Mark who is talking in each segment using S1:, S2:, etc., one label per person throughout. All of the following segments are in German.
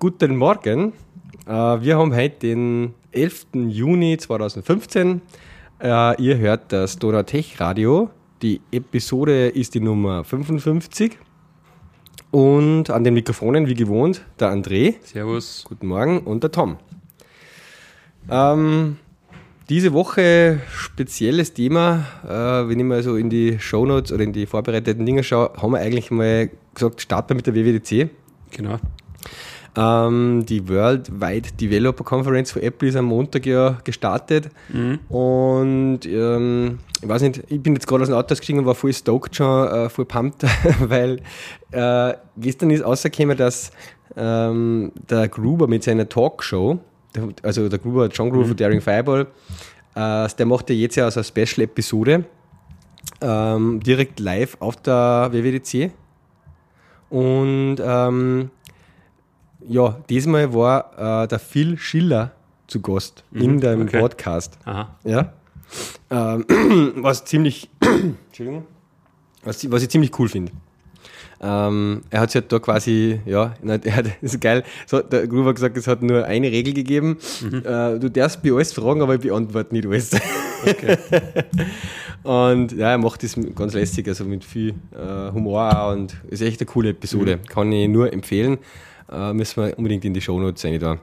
S1: Guten Morgen. Äh, wir haben heute den 11. Juni 2015. Äh, ihr hört das Donatech Radio. Die Episode ist die Nummer 55. Und an den Mikrofonen, wie gewohnt, der André.
S2: Servus.
S1: Guten Morgen. Und der Tom. Ähm, diese Woche spezielles Thema. Äh, wenn ich mal so in die Shownotes oder in die vorbereiteten Dinge schaue, haben wir eigentlich mal gesagt, starten wir mit der WWDC.
S2: Genau.
S1: Ähm, die Worldwide Developer Conference von Apple ist am Montag ja gestartet.
S2: Mhm.
S1: Und ähm, ich weiß nicht, ich bin jetzt gerade aus dem Auto ausgestiegen und war voll stoked schon, äh, voll pumped, weil äh, gestern ist rausgekommen, dass ähm, der Gruber mit seiner Talkshow, der- also der Gruber, John Gruber von Daring Fireball, äh, der macht ja jetzt ja also eine Special-Episode ähm, direkt live auf der WWDC. Und ähm, ja, diesmal war äh, der Phil Schiller zu Gast in dem
S2: okay.
S1: Podcast.
S2: Aha.
S1: Ja. Ähm, was ziemlich, Entschuldigung, was, was ich ziemlich cool finde. Ähm, er hat sich halt da quasi, ja, er hat, das ist geil, so, der Gruber hat gesagt, es hat nur eine Regel gegeben. Äh, du darfst mir alles fragen, aber ich beantworte nicht alles. und ja, er macht das ganz lässig, also mit viel äh, Humor und ist echt eine coole Episode. Kann ich nur empfehlen. Äh, müssen wir unbedingt in die Shownotes rein da.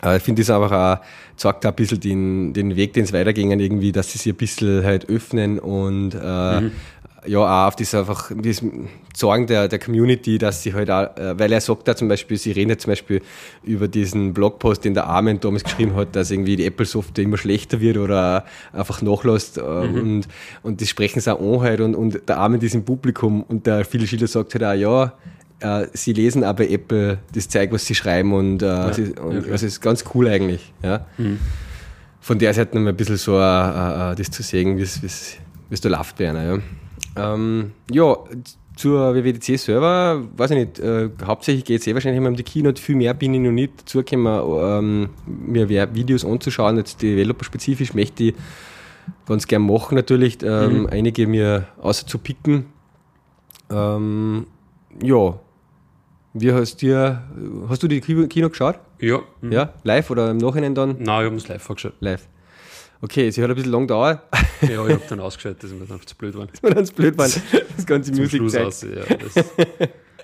S1: Aber ich finde das einfach auch, zeigt auch ein bisschen den, den Weg, den es weitergingen, irgendwie, dass sie sich ein bisschen halt öffnen und äh, ja, auch auf das einfach, das Sorgen der, der Community, dass sie halt auch, äh, weil er sagt da zum Beispiel, sie reden jetzt zum Beispiel über diesen Blogpost, den der Armin damals geschrieben hat, dass irgendwie die Apple-Software immer schlechter wird oder einfach nachlässt äh, und, und das sprechen sie auch an halt und, und der Armin ist im Publikum und der viele Schiller sagt halt auch, ja, äh, sie lesen aber Apple das Zeug, was sie schreiben und, äh, sie, und
S2: okay.
S1: das ist ganz cool eigentlich. Ja. Von der Seite nochmal ein bisschen so äh, äh, das zu sehen, wie es da läuft bei einer. Ja, ähm, ja zur WWDC Server, weiß ich nicht, äh, hauptsächlich geht es eh wahrscheinlich immer um die Keynote, viel mehr bin ich noch nicht dazu gekommen, ähm, mir Videos anzuschauen, jetzt developer-spezifisch möchte ich ganz gern machen natürlich, ähm, einige mir außer zu picken. Ähm, ja, wie hast dir, hast du die Kino geschaut?
S2: Ja. Mhm.
S1: Ja, live oder im Nachhinein dann?
S2: Nein, ich habe es live angeschaut.
S1: Live. Okay, sie hat ein bisschen lang gedauert,
S2: Ja, ich habe dann ausgeschaltet, dass mir dann zu blöd war.
S1: weil ganz blöd war, das ganze Musik.
S2: Ja, das,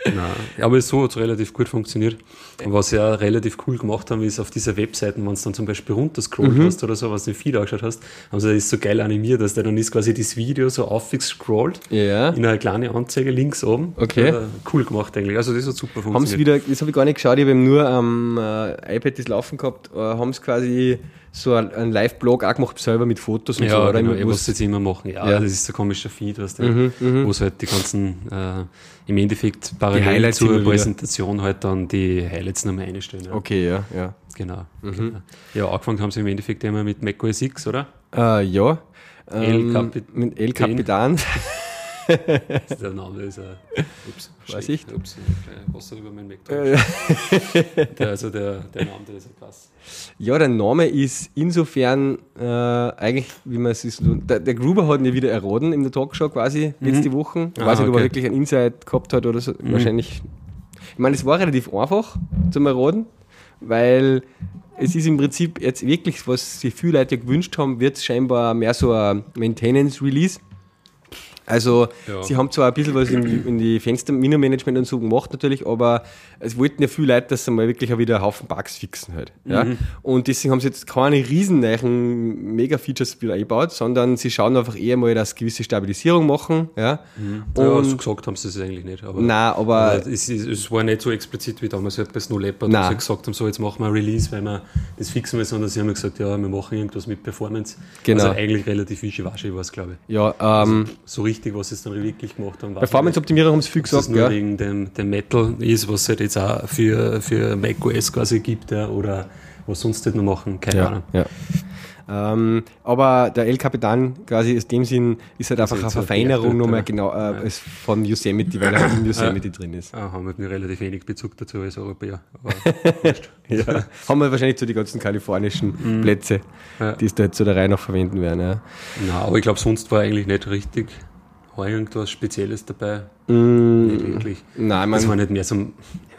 S2: Nein. Aber so hat es relativ gut funktioniert. Und was sie auch relativ cool gemacht haben, ist auf dieser Webseiten, wenn du dann zum Beispiel runterscrollt
S1: Mhm.
S2: hast oder so, was du im Feed angeschaut hast, haben sie das so geil animiert, dass der dann ist quasi das Video so aufgescrollt
S1: Ja.
S2: in eine kleine Anzeige links oben.
S1: Okay.
S2: Ja, cool gemacht eigentlich. Also das hat super
S1: Haben
S2: funktioniert.
S1: sie wieder, das habe ich gar nicht geschaut, ich habe nur am äh, iPad das laufen gehabt, äh, haben sie quasi so ein- einen Live-Blog auch gemacht, selber mit Fotos und so,
S2: Ja,
S1: oder?
S2: genau, ich muss jetzt immer machen. Ja,
S1: Ja.
S2: das ist so ein komischer Feed, was
S1: Mhm,
S2: wo es halt die ganzen, äh, im Endeffekt parallel zur
S1: wieder.
S2: Präsentation halt dann die Highlights nochmal einstellen. Ja.
S1: Okay, ja, ja.
S2: Genau.
S1: Mhm.
S2: genau. Ja, angefangen haben sie im Endeffekt immer mit macOS X, oder?
S1: Äh, ja.
S2: El
S1: Ähm,
S2: Capi-
S1: mit El Capitan.
S2: Ist der Name ist ein, ups,
S1: Weiß ich.
S2: Ups, äh, Wasser über meinen.
S1: Äh,
S2: der, also der, der Name, der ist ja krass.
S1: Ja, der Name ist insofern äh, eigentlich, wie man es ist. Der, der Gruber hat ihn ja wieder erraten in der Talkshow quasi letzte Woche. Ich
S2: Ah,
S1: weiß nicht, ob er
S2: okay.
S1: wirklich einen Insight gehabt hat oder so. Wahrscheinlich. Ich meine, es war relativ einfach zum Erraten, weil es ist im Prinzip jetzt wirklich, was sich viele Leute gewünscht haben, wird es scheinbar mehr so ein Maintenance-Release. Also,
S2: Ja.
S1: sie haben zwar ein bisschen was in, in die Fenster-Mino-Management und so gemacht natürlich, aber es wollten ja viele Leute, dass sie mal wirklich auch wieder einen Haufen Bugs fixen halt. Ja? Und deswegen haben sie jetzt keine riesen neuen Mega-Features wieder eingebaut, sondern sie schauen einfach eher mal, dass sie gewisse Stabilisierung machen. Ja?
S2: Ja,
S1: Und,
S2: so gesagt haben sie es eigentlich nicht. Aber,
S1: Nein, aber-
S2: aber es, es war nicht so explizit wie damals halt bei Snow Leopard,
S1: Nein.
S2: wo sie gesagt haben, so jetzt machen wir ein Release, weil wir das fixen müssen, sondern sie haben gesagt, ja, wir machen irgendwas mit Performance.
S1: Genau.
S2: Also eigentlich relativ wischiwaschi war es, glaube ich.
S1: ja, ähm,
S2: So richtig, was sie dann wirklich gemacht haben.
S1: Performance-Optimierung haben sie viel gesagt.
S2: nur
S1: Ja.
S2: wegen dem, dem Metal ist, was es halt jetzt auch für, für macOS quasi gibt, ja, oder was sonst halt noch machen, keine
S1: Ja,
S2: Ahnung.
S1: ja. Ähm, aber der El Capitan quasi in dem Sinn ist halt einfach eine Verfeinerung
S2: Bergdörter.
S1: nochmal genau äh, als von Yosemite, weil er halt in Yosemite drin ist.
S2: Ah, haben wir nur relativ wenig Bezug dazu als Europäer.
S1: Ja. Haben wir wahrscheinlich so die ganzen kalifornischen Plätze,
S2: Ja.
S1: die es da jetzt so der Reihe noch verwenden werden. Ja.
S2: Nein, aber ich glaube, sonst war eigentlich nicht richtig. War irgendwas Spezielles dabei?
S1: Mm,
S2: Nicht wirklich.
S1: nein,
S2: Das war
S1: man,
S2: nicht mehr so,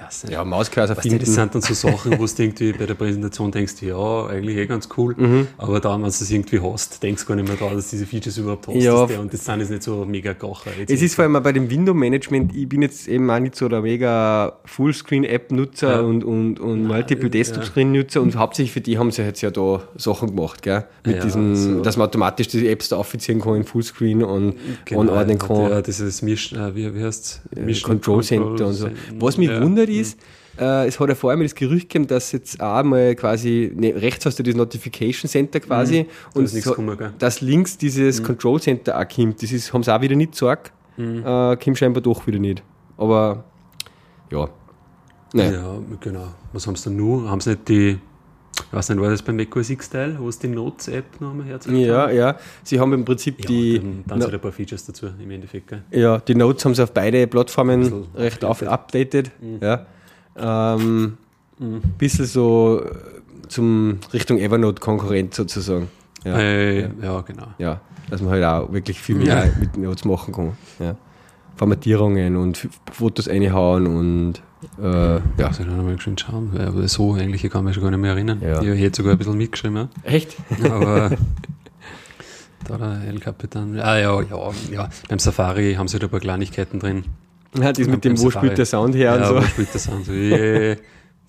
S2: weiß nicht.
S1: Ja,
S2: Weißt du, das
S1: finden.
S2: sind dann so Sachen, wo du irgendwie bei der Präsentation denkst, ja, eigentlich eh ganz cool,
S1: Mhm.
S2: aber dann, wenn du es irgendwie hast, denkst du gar nicht mehr dran, dass diese Features überhaupt hast.
S1: Ja.
S2: der- und das sind jetzt nicht so mega Gacher.
S1: Es ist vor allem bei dem Window-Management, ich bin jetzt eben auch nicht so der mega Fullscreen-App-Nutzer
S2: Ja.
S1: und, und, und Multiple Desktop-Screen-Nutzer und hauptsächlich für die haben sie jetzt ja da Sachen gemacht, gell? Mit
S2: Ja,
S1: diesem,
S2: so.
S1: dass man automatisch die Apps da auffizieren kann in Fullscreen und
S2: Genau,
S1: anordnen kann.
S2: Ja, dieses Misch, äh, wie, wie heißt
S1: äh, Control Center und so. Was mich
S2: ja.
S1: wundert ist, äh, es hat ja vorher mal das Gerücht gegeben, dass jetzt auch mal quasi, ne, rechts hast du das Notification Center quasi und
S2: Mhm. nichts
S1: so?
S2: Mhm.
S1: dass links dieses Control Center auch kommt. Das ist, haben sie auch wieder nicht gesagt.
S2: Mhm.
S1: Äh, kommt scheinbar doch wieder nicht. Aber ja. Naja.
S2: Ja, genau. Was haben sie dann nur? Haben sie nicht die, ich weiß nicht, war das beim macOS X-Teil, wo es die Notes-App noch einmal herzeigt?
S1: Ja, ja. Sie haben im Prinzip
S2: Ja,
S1: die,
S2: dann, sind ein paar Features dazu im Endeffekt. Gell?
S1: ja, die Notes haben sie auf beide Plattformen recht
S2: updated.
S1: updated. Ja. Ähm, Bisschen so äh, zum Richtung Evernote-Konkurrent sozusagen. Ja.
S2: Äh, ja. genau.
S1: ja, dass man halt auch wirklich viel mehr
S2: Ja.
S1: mit Notes machen kann. Ja. Formatierungen und Fotos reinhauen und äh, ja.
S2: Also dann nochmal schön schauen, weil aber so eigentlich ich kann mich schon gar nicht mehr erinnern.
S1: Ja.
S2: Ich hätte sogar ein bisschen mitgeschrieben,
S1: Echt?
S2: ja. aber da der El Capitan. Ah ja, ja, ja. Beim Safari haben sie da ein paar Kleinigkeiten drin.
S1: Ja, das mit dem, wo
S2: Safari.
S1: spielt der Sound her
S2: ja,
S1: und
S2: wo
S1: so.
S2: spielt das an? So, yeah.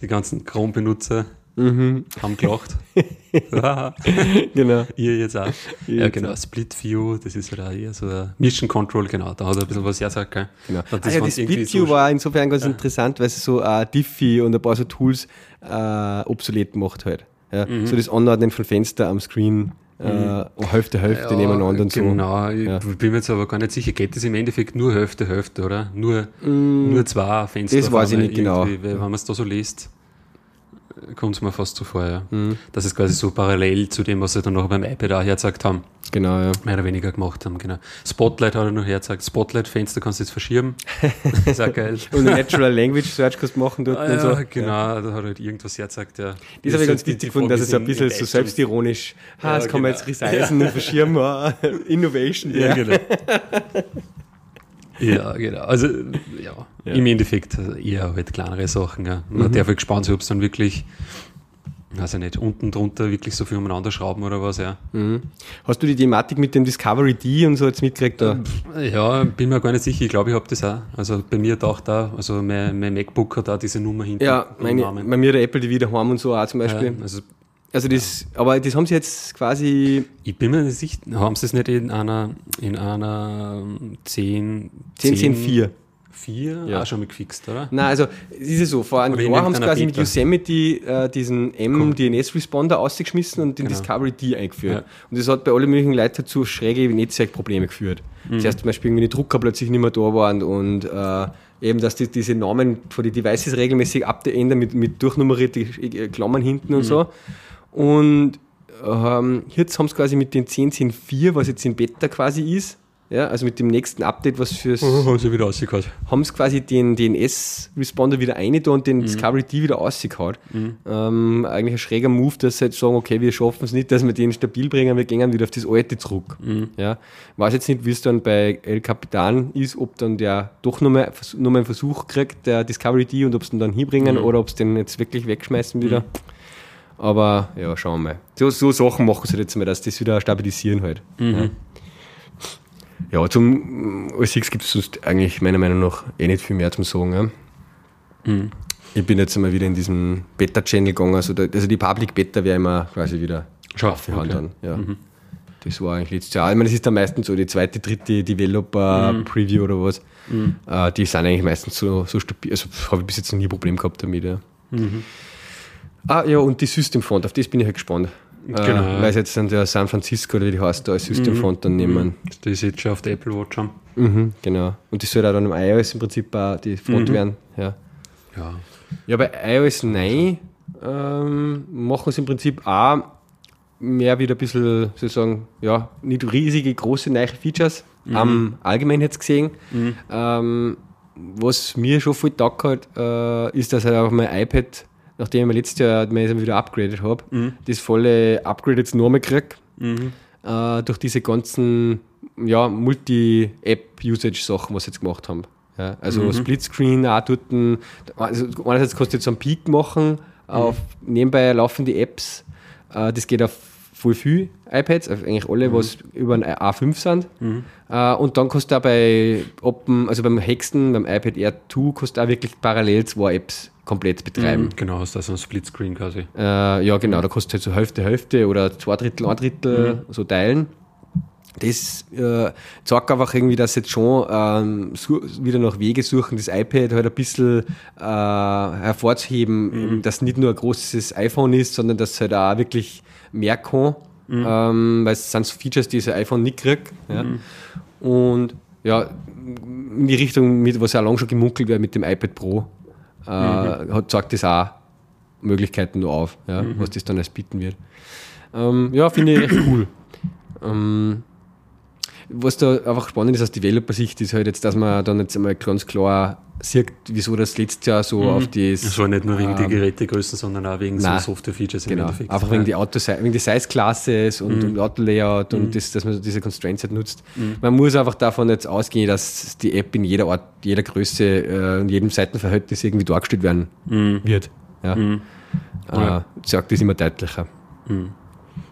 S2: Die ganzen Chrome-Benutzer
S1: Mhm.
S2: haben gelacht.
S1: Genau.
S2: Ihr jetzt auch.
S1: Ihr
S2: ja, genau. Split View, das ist ja eher so ein Mission Control, genau. Da hat er ein bisschen was hergesagt, gell?
S1: genau.
S2: Das
S1: ah, ja,
S2: irgendwie
S1: Split View
S2: so-
S1: war insofern ganz interessant, weil es so äh, Diffie und ein paar so Tools äh, obsolet macht halt. Ja.
S2: Mhm.
S1: So das Anordnen von Fenster am Screen, äh, Hälfte, Hälfte nebeneinander und so.
S2: Genau, ich
S1: Ja.
S2: bin mir jetzt aber gar nicht sicher. Geht das im Endeffekt nur Hälfte, Hälfte, oder? Nur, nur zwei Fenster.
S1: Mm. das weiß ich nicht genau.
S2: wenn man es da so liest, kommt es mir fast so vor, ja.
S1: Mhm.
S2: Dass es quasi so parallel zu dem, was sie dann noch beim iPad auch hergezeigt haben,
S1: Genau, ja.
S2: mehr oder weniger gemacht haben, genau. Spotlight hat er noch hergezeigt. Spotlight-Fenster kannst du jetzt verschieben. ist auch geil.
S1: Und Natural Language Search kannst du machen dort
S2: Ah,
S1: und so.
S2: ja, genau, da hat halt irgendwas hergezeigt, ja.
S1: Das habe ich ganz witzig gefunden, dass es so ein bisschen
S2: ist
S1: so selbstironisch, ah,
S2: Ja,
S1: das kann man
S2: genau.
S1: jetzt resizen und verschirmen, ah, Innovation.
S2: Ja, genau. ja, genau. Also, ja,
S1: Ja.
S2: im Endeffekt äh, eher halt kleinere Sachen. Ja. Man darf halt gespannt sein, ob es dann wirklich, weiß ich nicht, unten drunter wirklich so viel umeinander schrauben oder was, ja.
S1: Mhm. Hast du die Thematik mit dem Discovery D und so jetzt mitgekriegt? Da?
S2: Ja, bin mir gar nicht sicher. Ich glaube, ich habe das auch. Also bei mir taucht da, also mein, mein MacBook hat da diese Nummer hinten.
S1: Ja, meine, bei mir der Apple TV daheim und so auch zum
S2: ja,
S1: Beispiel.
S2: also
S1: Also das, aber das haben sie jetzt quasi
S2: ich bin mir nicht sicher, haben sie es nicht in einer, in einer ähm, 10,
S1: 10, 10, 4.
S2: 4
S1: Ja.
S2: auch schon mal gefixt, oder?
S1: Nein, also es ist ja so, vor einem Jahr haben sie quasi mit
S2: Beta.
S1: Yosemite äh, diesen M-DNS-Responder ausgeschmissen und den
S2: Genau.
S1: Discovery D eingeführt.
S2: Ja.
S1: Und das hat bei allen möglichen Leuten zu schräge Netzwerkprobleme geführt.
S2: Mhm.
S1: Zuerst zum Beispiel irgendwie die Drucker plötzlich nicht mehr da waren und äh, eben, dass die, diese Namen von den Devices regelmäßig abändern mit, mit durchnummerierte äh, Klammern hinten und
S2: Mhm.
S1: so. Und ähm, jetzt haben sie quasi mit den 10.10.4, was jetzt in Beta quasi ist, ja, also mit dem nächsten Update, was fürs
S2: haben sie wieder rausgehauen.
S1: haben sie quasi den DNS-Responder wieder rein da und den Discovery D wieder rausgehauen. Ähm, eigentlich ein schräger Move, dass sie jetzt sagen, okay, wir schaffen es nicht, dass wir den stabil bringen, wir gehen wieder auf das alte zurück. Ja. Weiß jetzt nicht, wie es dann bei El Capitan ist, ob dann der doch nochmal noch mal einen Versuch kriegt, der Discovery D, und ob sie ihn dann hinbringen oder ob sie den jetzt wirklich wegschmeißen wieder. Aber ja, schauen wir mal. So, so Sachen machen sie jetzt mal, dass das wieder stabilisieren halt. Ja. Ja, zum OS X gibt es sonst eigentlich meiner Meinung nach eh nicht viel mehr zum Sagen. Ja.
S2: Mhm.
S1: Ich bin jetzt einmal wieder in diesen Beta-Channel gegangen. Also, da, also die Public Beta wäre immer quasi wieder aufgehauen
S2: okay.
S1: dann. Ja. Das war eigentlich letztes Jahr. Ich meine, das ist dann meistens so die zweite, dritte Developer-Preview oder was. Äh, die sind eigentlich meistens so, so stabil. Also habe ich bis jetzt noch nie ein Problem gehabt damit. Ja. Ah ja, und die System Font, auf das bin ich halt gespannt.
S2: Genau,
S1: Äh, weil sie jetzt dann der San Francisco oder wie die heißt, da als System Font dann nehmen.
S2: Das ist jetzt schon auf der Apple Watch haben.
S1: Mhm, genau. Und das soll auch dann im iOS im Prinzip auch die Front
S2: Mhm.
S1: werden. Ja.
S2: Ja.
S1: ja, bei iOS 9 ähm, machen sie im Prinzip auch mehr wieder ein bisschen, sozusagen, ja, nicht riesige, große neue Features, am allgemein jetzt gesehen. Ähm, was mir schon viel taugt hat, äh, ist, dass halt auch mein iPad, nachdem ich mir letztes Jahr mir wieder upgraded habe, das volle Upgrade jetzt nochmal kriege. Äh, durch diese ganzen ja, Multi-App-Usage-Sachen, was sie jetzt gemacht haben. Ja, also Splitscreen auch dort, ein- also einerseits kannst du jetzt einen Peak machen, auf nebenbei laufen die Apps, äh, das geht auf voll viel iPads, eigentlich alle, was über ein A5 sind. Äh, und dann kannst du auch bei Open, also beim Hexen, beim iPad Air 2, kannst du auch wirklich parallel zwei Apps komplett betreiben.
S2: Genau, hast da so ein Splitscreen quasi.
S1: Äh, ja, genau, da du halt so Hälfte, Hälfte oder zwei Drittel, ein Drittel so teilen. Das äh, zeigt einfach irgendwie, dass jetzt schon ähm, su- wieder nach Wege suchen, das iPad halt ein bisschen äh, hervorzuheben, eben, dass nicht nur ein großes iPhone ist, sondern dass es halt auch wirklich mehr kann. Ähm, weil es sind so Features, die das iPhone nicht kriegt. Ja. Und ja, in die Richtung, mit, was ja lange schon gemunkelt wird mit dem iPad Pro, äh, hat, zeigt das auch Möglichkeiten nur auf, ja, was das dann alles bieten wird. Ähm, ja, finde ich echt cool. Ähm, was da einfach spannend ist aus Developer-Sicht, ist halt jetzt, dass man dann jetzt einmal ganz klar sieht, wieso das letztes Jahr so auf das.
S2: Es war nicht nur wegen
S1: ähm,
S2: die Gerätegröße, sondern auch wegen
S1: nein.
S2: so Software-Features im
S1: Genau,
S2: Endeffekt.
S1: einfach wegen die Auto wegen die Size Classes und,
S2: Mhm.
S1: und Auto-Layout und das, dass man diese Constraints halt nutzt. Man muss einfach davon jetzt ausgehen, dass die App in jeder Art, jeder Größe äh, und jedem Seitenverhältnis irgendwie dargestellt werden wird. Ja.
S2: Mhm.
S1: Äh, sagt das immer deutlicher.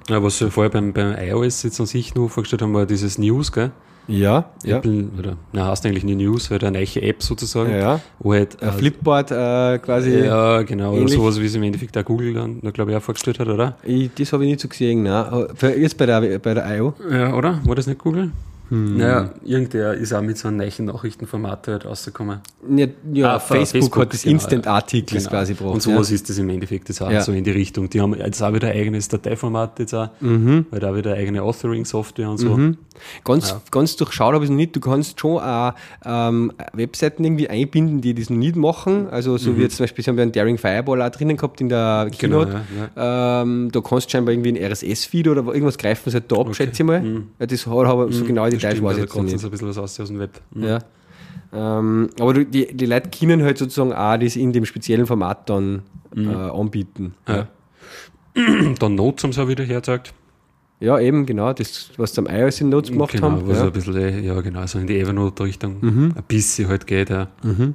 S2: Ja, was wir vorher beim, beim iOS jetzt an sich noch vorgestellt haben, war dieses News, gell?
S1: Ja, ja.
S2: Apple, oder, na, heißt eigentlich nie News, weil eine neue App sozusagen.
S1: Ja, ja.
S2: Wo halt,
S1: Ein
S2: äh,
S1: Flipboard äh, quasi.
S2: Ja, genau, oder
S1: ähnlich.
S2: sowas, wie es im Endeffekt auch Google dann, glaube ich, auch vorgestellt hat, oder?
S1: Ich, das habe ich nicht so gesehen. Nein. Jetzt bei der, bei der IO.
S2: Ja, oder? War das nicht Google?
S1: Hm.
S2: Naja, irgendwer ist auch mit so einem neuen Nachrichtenformat halt rausgekommen.
S1: Ja, ja
S2: Ah,
S1: Facebook,
S2: Facebook,
S1: hat das
S2: genau,
S1: Instant-Artikels
S2: Genau.
S1: quasi gebraucht.
S2: Und sowas ist das im Endeffekt jetzt auch
S1: Ja.
S2: so in die Richtung. Die haben jetzt auch wieder ein eigenes Dateiformat jetzt auch,
S1: Mhm.
S2: weil da wieder eine eigene Authoring-Software und so.
S1: Ganz, ganz durchschaut habe ich es noch nicht. Du kannst schon auch ähm, Webseiten irgendwie einbinden, die das noch nicht machen. Also so wie jetzt zum Beispiel, haben ja einen Daring Fireball auch drinnen gehabt in der
S2: Mhm. Genau,
S1: Keynote.
S2: ja,
S1: Ähm, da kannst du scheinbar irgendwie ein RSS-Feed oder irgendwas greifen sie halt da ab, schätze ich mal. Ja, das hat aber so genau
S2: Mhm. Das
S1: Details weiß ich
S2: da
S1: jetzt nicht.
S2: uns ein bisschen was aus aus dem Web. Mhm.
S1: Ja. Ähm, aber die, die Leute können halt sozusagen auch das in dem speziellen Format dann
S2: Mhm.
S1: äh, anbieten.
S2: Ja. Dann Notes haben sie auch wieder hergezeigt.
S1: Ja, eben, genau, das, was sie am iOS in Notes gemacht
S2: genau,
S1: haben.
S2: was
S1: Ja.
S2: ein bisschen, äh, ja genau, so in die Evernote-Richtung
S1: Mhm.
S2: ein bisschen halt geht. Ja. Ähm,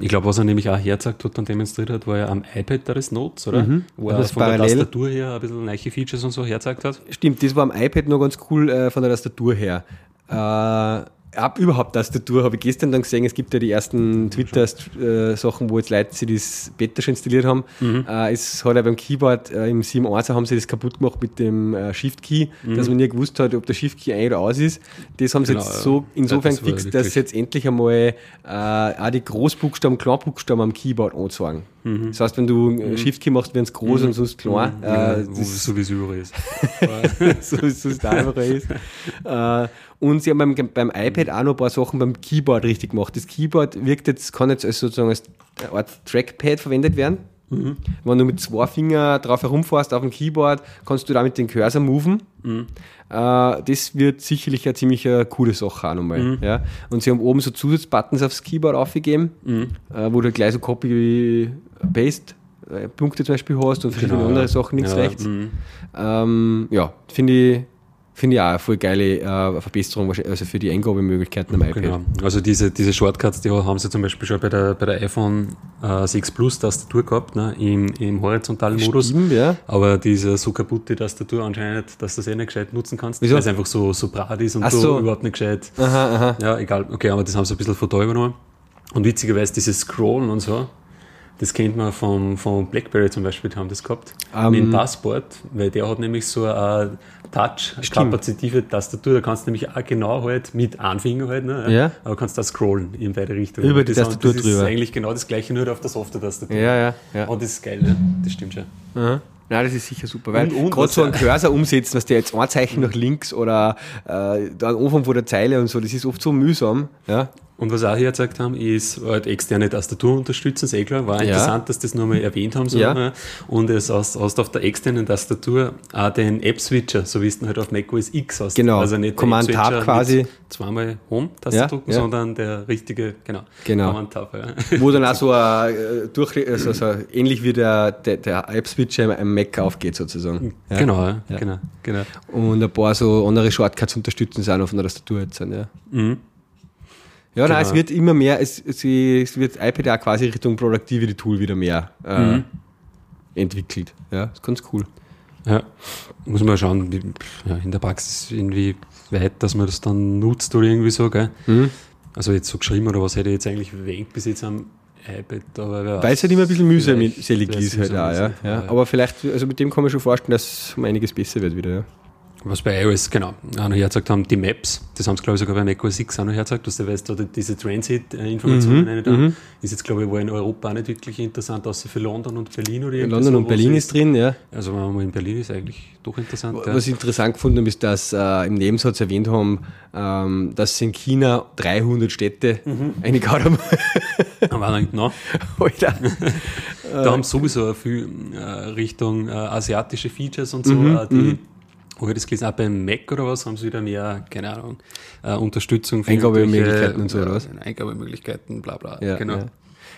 S2: ich glaube, was er nämlich auch hergezeigt hat und demonstriert hat, war ja am iPad da das Notes, oder? Wo er
S1: Also das
S2: von der
S1: parallel-
S2: Tastatur her ein bisschen neue Features und so hergezeigt hat.
S1: Stimmt, das war am iPad noch ganz cool äh, von der Tastatur her. Äh, ab überhaupt Tastatur habe ich gestern dann gesehen, es gibt ja die ersten Twitter-Sachen, wo jetzt Leute sich das Beta schon installiert haben.
S2: Mhm.
S1: Äh, es hat ja beim Keyboard äh, im 7.1 haben sie das kaputt gemacht mit dem äh, Shift-Key, dass man nie gewusst hat, ob der Shift-Key ein oder aus ist. Das haben sie
S2: Mhm. Genau,
S1: jetzt
S2: ja.
S1: so insofern
S2: Ja, das
S1: gefixt, dass sie jetzt endlich einmal äh, auch die Großbuchstaben, Kleinbuchstaben am Keyboard anzeigen. Das heißt, wenn du äh, Shift-Key machst, werden es groß und sonst klein.
S2: Mhm. Ja,
S1: Äh, das-
S2: es so wie es überall ist.
S1: so so es da einfacher ist. Und sie haben beim, beim iPad auch noch ein paar Sachen beim Keyboard richtig gemacht. Das Keyboard wirkt jetzt, kann jetzt als sozusagen als eine Art Trackpad verwendet werden. Wenn du mit zwei Fingern drauf herumfährst auf dem Keyboard, kannst du damit den Cursor moven. Äh, das wird sicherlich eine ziemlich äh, coole Sache auch nochmal. Ja. Und sie haben oben so Zusatzbuttons aufs Keyboard aufgegeben, äh, wo du gleich so Copy-Paste äh, Punkte zum Beispiel hast und verschiedene
S2: Genau,
S1: andere. Sachen links,
S2: Ja,
S1: rechts.
S2: mhm.
S1: Ähm, ja, finde ich, finde ich auch eine voll geile äh, Verbesserung wahrscheinlich, also für die Eingabemöglichkeiten am iPad.
S2: Genau. Also diese, diese Shortcuts, die haben sie zum Beispiel schon bei der, bei der iPhone äh, 6 Plus Tastatur gehabt, ne, im, im horizontalen Modus.
S1: Stimmt, ja.
S2: Aber diese so kaputte Tastatur anscheinend, dass du das eh nicht gescheit nutzen kannst,
S1: Wieso?
S2: weil es einfach so, so brat ist und
S1: Ach
S2: du
S1: so.
S2: überhaupt nicht gescheit.
S1: Aha, aha.
S2: Ja, egal. Okay, aber das haben sie ein bisschen von da übernommen. Und witzigerweise dieses Scrollen und so, das kennt man vom, vom Blackberry zum Beispiel, die haben das gehabt.
S1: Ähm.
S2: mit dem Passport, weil der hat nämlich so eine Touch-kapazitive Tastatur, da kannst du nämlich auch genau halt mit einem Finger halt, ne,
S1: Ja.
S2: aber kannst da scrollen in beide Richtungen.
S1: Über die
S2: das,
S1: Tastatur
S2: das
S1: drüber.
S2: ist eigentlich genau das gleiche, nur auf der Software-Tastatur.
S1: Ja, ja, ja.
S2: Und das ist geil, ne? das stimmt schon.
S1: Aha. Nein, das ist sicher super, weil
S2: Und- und
S1: gerade so ein Cursor umsetzen, dass der jetzt ein Zeichen nach links oder äh, da am Anfang von der Zeile und so, das ist oft so mühsam. Ja,
S2: Und was auch hier gezeigt haben, ist halt externe Tastatur unterstützen, ist eh klar. War
S1: Ja.
S2: interessant, dass das nochmal erwähnt haben. So,
S1: Ja.
S2: Und es hast, hast auf der externen Tastatur auch den App-Switcher, so wie es dann halt auf macOS X hast.
S1: Genau.
S2: Also nicht
S1: Command Tab quasi.
S2: mit Zweimal Home-Taste
S1: Ja,
S2: drücken, sondern der richtige, genau.
S1: Genau.
S2: Command Tab,
S1: wo dann auch so ein, äh, durch, also so ähnlich wie der, der, der App-Switcher am Mac aufgeht sozusagen.
S2: Genau, ja. genau, genau.
S1: Und ein paar so andere Shortcuts unterstützen sie auch noch von der Tastatur jetzt. Ja.
S2: Mhm.
S1: Ja, nein,
S2: Genau.
S1: es wird immer mehr, es, es, es wird iPad auch quasi Richtung Productivity Tool wieder mehr äh,
S2: Mhm.
S1: entwickelt. Ja, ist ganz cool.
S2: Ja, muss man schauen, wie, ja, in der Praxis irgendwie weit, dass man das dann nutzt oder irgendwie so, gell?
S1: Mhm.
S2: Also jetzt so geschrieben oder was hätte ich jetzt eigentlich verwendet bis jetzt am iPad, aber
S1: Weil es
S2: weiß.
S1: halt immer ein bisschen mühselig ist halt auch, ja. ja. Aber vielleicht, also mit dem kann man schon vorstellen, dass es um einiges besser wird wieder, ja.
S2: Was bei iOS, genau, auch noch hergezeigt haben, die Maps, das haben sie, glaube ich, sogar bei macOS 6 auch noch hergezeigt, dass du weißt, da diese Transit-Informationen
S1: Mhm,
S2: da.
S1: mhm.
S2: Ist jetzt, glaube ich, war in Europa auch nicht wirklich interessant, außer für London und Berlin oder irgendwie
S1: London und Berlin ist drin, ja.
S2: Also, wenn man mal in Berlin ist, eigentlich doch interessant.
S1: Was ich interessant gefunden habe, ist, dass äh, im Nebensatz erwähnt haben, ähm, dass sie in China 300 Städte
S2: Mhm.
S1: eingehauen haben.
S2: Aber dann, na,
S1: Alter.
S2: da haben sie sowieso viel äh, Richtung äh, asiatische Features und so,
S1: Mhm,
S2: äh, die, wo ich das gelesen habe, beim Mac oder was, haben sie wieder mehr, keine Ahnung, äh, Unterstützung für
S1: Eingabemöglichkeiten und so, oder was?
S2: Eingabemöglichkeiten, bla bla.
S1: Ja,
S2: genau.
S1: Ja.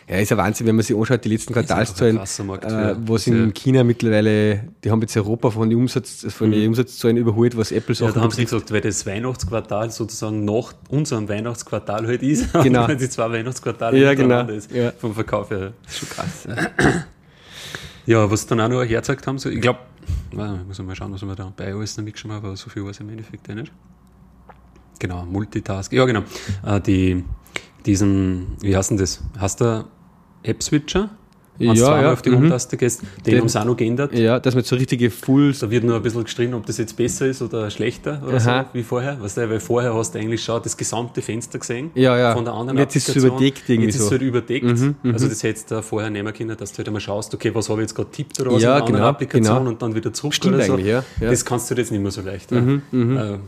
S1: ja, ist ein Wahnsinn, wenn man sich anschaut, die letzten Quartalszahlen, äh, was in China mittlerweile, die haben jetzt Europa von den, Umsatz, von den Umsatzzahlen überholt, was Apple
S2: Mhm. Ja, da haben sie gesagt, weil das Weihnachtsquartal sozusagen nach unserem Weihnachtsquartal halt ist,
S1: Genau.
S2: die zwei Weihnachtsquartale
S1: Ja, genau.
S2: ist
S1: Ja.
S2: vom Verkauf her.
S1: Das ist schon krass. Ja.
S2: Ja, was dann auch noch hergezeigt haben, so, ich glaube, muss ich mal schauen, was wir da bei iOS noch mitgeschrieben haben, aber so viel weiß ich im Endeffekt eh nicht. Genau, Multitask. Ja, genau. Äh, die, diesen, wie heißt denn das? Hast du App-Switcher? Du
S1: Ja,
S2: zweimal
S1: ja,
S2: auf die
S1: mhm.
S2: Home-Taste gehst, den,
S1: Den-
S2: haben sie auch noch geändert.
S1: ja, dass man so richtige Full
S2: Da wird nur ein bisschen gestritten, ob das jetzt besser ist oder schlechter oder
S1: Aha.
S2: so wie vorher. Weißt du, weil vorher hast du eigentlich schon das gesamte Fenster gesehen
S1: Ja, ja.
S2: von der anderen
S1: Und jetzt ist es
S2: Applikation.
S1: überdeckt irgendwie
S2: Jetzt ist es
S1: so.
S2: halt überdeckt.
S1: Mhm, mhm.
S2: also das hättest du vorher nehmen können, dass du halt einmal schaust, okay, was habe ich jetzt gerade tippt oder was
S1: Ja,
S2: in einer
S1: genau,
S2: Applikation
S1: genau.
S2: und dann wieder zurück
S1: Stimmt
S2: oder so.
S1: ja, ja.
S2: Das kannst du jetzt nicht mehr so leicht.
S1: Mhm, mhm.
S2: Äh,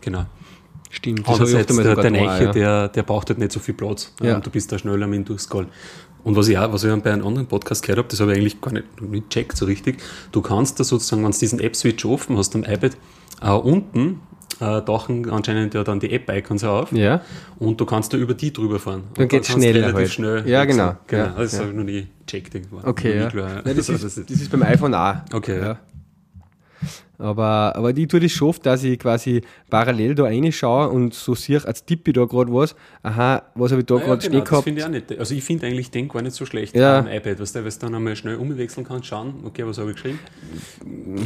S2: genau.
S1: Stimmt, das habe ich
S2: Andererseits,
S1: oft einmal
S2: der, der Neiche,
S1: ja.
S2: der, der braucht halt nicht so viel Platz.
S1: Ja.
S2: Ähm, Du bist da schneller mit dem Durchscrollen. Und was ich auch, was ich bei einem anderen Podcast gehört habe, das habe ich eigentlich gar nicht, nicht checkt so richtig. Du kannst da sozusagen, wenn du diesen App-Switch offen hast am iPad, äh, unten äh, tauchen anscheinend ja dann die App-Icons auf
S1: Ja,
S2: und du kannst da über die drüber fahren.
S1: Dann
S2: Und
S1: geht's
S2: kannst du
S1: schneller
S2: relativ
S1: halt.
S2: schnell
S1: Ja, genau.
S2: genau.
S1: Ja,
S2: das
S1: ja.
S2: habe ich noch nie gecheckt. irgendwo.
S1: okay, ja.
S2: klar,
S1: ja das,
S2: Also
S1: ist, das ist beim iPhone auch.
S2: Okay,
S1: ja.
S2: Ja.
S1: Aber, aber ich tue das schon oft, dass ich quasi parallel da reinschaue und so sehe, als tippe ich da gerade was, aha, was habe ich da
S2: Ah ja,
S1: gerade
S2: genau,
S1: stehen gehabt.
S2: finde ich auch nicht. Also ich finde eigentlich den gar nicht so schlecht
S1: Ja.
S2: am iPad, weißt du, weil du dann einmal schnell umwechseln kannst, schauen, okay, was habe ich geschrieben?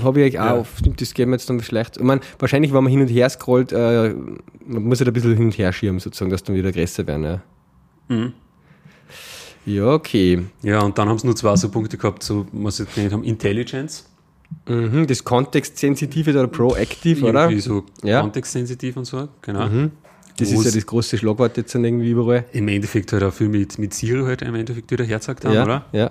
S1: Habe ich eigentlich
S2: Ja.
S1: auch, stimmt, das geht mir jetzt dann schlecht. Ich meine, wahrscheinlich, wenn man hin und her scrollt, äh, man muss halt ein bisschen hin und her schieben, sozusagen, dass dann wieder größer werden. Ja,
S2: Mhm.
S1: ja okay.
S2: Ja, und dann haben sie nur zwei so Punkte gehabt, so, was sie genannt haben, Intelligence.
S1: Mhm, das Kontextsensitive oder Proactive, oder?
S2: Irgendwie so
S1: Ja.
S2: kontextsensitiv und so, genau.
S1: Das
S2: Wo
S1: ist ja das große Schlagwort jetzt dann irgendwie überall.
S2: Im Endeffekt halt auch viel mit, mit Siri halt im Endeffekt wieder hergezeigt haben,
S1: Ja,
S2: oder?
S1: ja.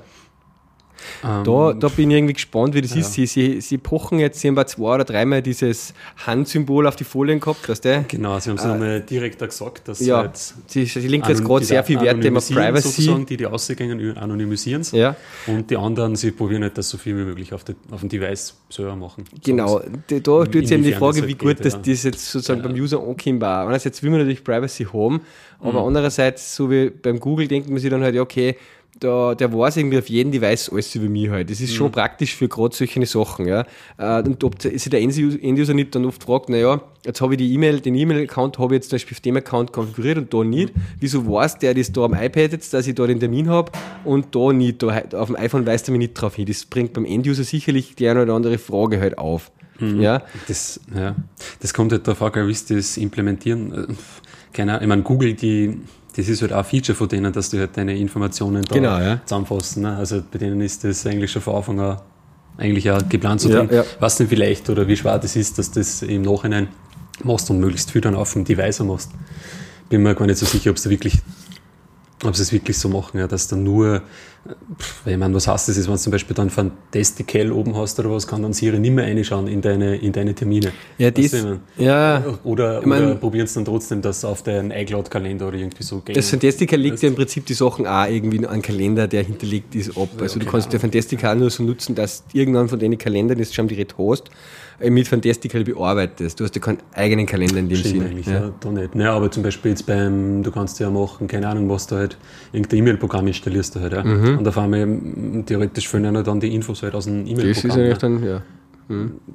S2: Ähm,
S1: Da, da bin ich irgendwie gespannt, wie das
S2: Ja.
S1: ist. Sie, sie, sie pochen jetzt, sie haben bei zwei oder dreimal dieses Handsymbol auf die Folien gehabt, weißt du?
S2: Genau, sie haben es einmal direkt auch gesagt, dass.
S1: Ja,
S2: sie halt
S1: sie, sie legen jetzt gerade sehr viel Wert auf Privacy.
S2: Die, die rausgehen, anonymisieren.
S1: Ja,
S2: Und die anderen, sie probieren halt das so viel wie möglich auf, die, auf dem Device selber machen.
S1: genau. Da da stellt sich eben die Frage,
S2: das
S1: wie
S2: halt
S1: gut
S2: geht,
S1: dass
S2: ja.
S1: das jetzt sozusagen beim User ankommen war. Einerseits will man natürlich Privacy haben, aber
S2: Mhm.
S1: andererseits, so wie beim Google, denkt man sich dann halt, ja, okay, da, der weiß irgendwie auf jedem Device alles über mich halt. Das ist
S2: Mhm.
S1: schon praktisch für gerade solche Sachen, ja. Äh, Und ob sich der End-User nicht dann oft fragt, naja, jetzt habe ich die E-Mail, den E-Mail-Account habe ich jetzt zum Beispiel auf dem Account konfiguriert und da nicht. Wieso weiß der das da am iPad jetzt, dass ich da den Termin habe und da nicht? Da, auf dem iPhone weist er mich nicht drauf hin. Das bringt beim End-User sicherlich die eine oder andere Frage halt auf.
S2: Mhm.
S1: Ja,
S2: Das, ja, das kommt halt darauf an, wie sie das implementieren. Äh, Keine Ahnung, ich meine, Google, die, das ist halt auch ein Feature von denen, dass du halt deine Informationen da
S1: Genau, ja.
S2: zusammenfassen. Ne? Also bei denen ist das eigentlich schon von Anfang an eigentlich auch geplant zu
S1: Ja,
S2: tun.
S1: ja.
S2: Was denn vielleicht oder wie schwer das ist, dass das im Nachhinein machst und möglichst viel dann auf dem Device machst. Bin mir gar nicht so sicher, ob es da wirklich ob sie es wirklich so machen, ja, dass dann nur, pff, ich meine, was heißt das jetzt, wenn du zum Beispiel dann Fantastical oben hast oder was, kann dann Siri nicht mehr reinschauen in deine, in deine Termine.
S1: ja, das,
S2: du, ich mein?
S1: ja,
S2: Oder,
S1: Ich mein-
S2: oder probieren es dann trotzdem, dass auf deinen iCloud-Kalender oder irgendwie so geht.
S1: Das Fantastica legt ja im Prinzip die Sachen auch irgendwie in einen Kalender, der hinterlegt ist, ab. Also du
S2: keine
S1: kannst der Fantastica auch nur so nutzen, dass du irgendwann von deinen Kalendern, das du schon direkt hast, mit Fantastica bearbeitest. Du hast ja keinen eigenen Kalender in dem
S2: Stimmt
S1: Sinn.
S2: eigentlich,
S1: Ja.
S2: ja. da nicht. Naja, aber zum Beispiel jetzt beim, du kannst ja machen, keine Ahnung, was du halt, irgendein E-Mail-Programm installierst du halt, ja. Und auf einmal, m, theoretisch füllen ja dann die Infos halt aus dem
S1: Mhm. Das ist
S2: E-Mail-Programm.
S1: eigentlich dann, ja.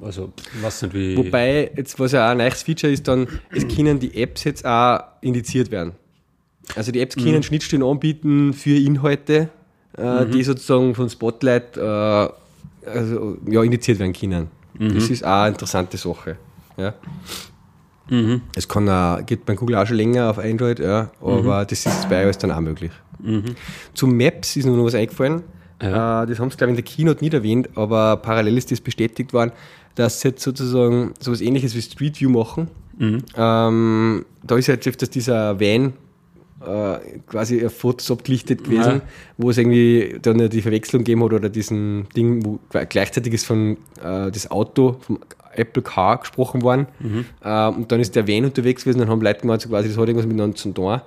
S2: Also, was nicht wie.
S1: Wobei, jetzt, was ja auch ein neues Feature ist, dann, es können die Apps jetzt auch indiziert werden. Also die Apps können Schnittstellen anbieten für Inhalte, äh, die sozusagen von Spotlight äh, also, ja, indiziert werden können. Das ist auch eine interessante Sache. Ja. Es kann auch, geht bei Google auch schon länger auf Android, ja, aber das ist bei iOS dann auch möglich. Zu Maps ist mir noch was eingefallen.
S2: Ja.
S1: Äh, das haben sie, glaube ich, in der Keynote nicht erwähnt, aber parallel ist das bestätigt worden, dass sie jetzt sozusagen sowas ähnliches wie Street View machen. Ähm, da ist jetzt öfters dieser Van äh, quasi auf Fotos abgelichtet gewesen,
S2: Ja.
S1: wo es irgendwie dann die Verwechslung gegeben hat oder diesen Ding, wo gleichzeitig ist von äh, das Auto vom Apple Car gesprochen worden äh, und dann ist der Van unterwegs gewesen und haben Leute gemeint, so quasi, das hat irgendwas miteinander zu tun.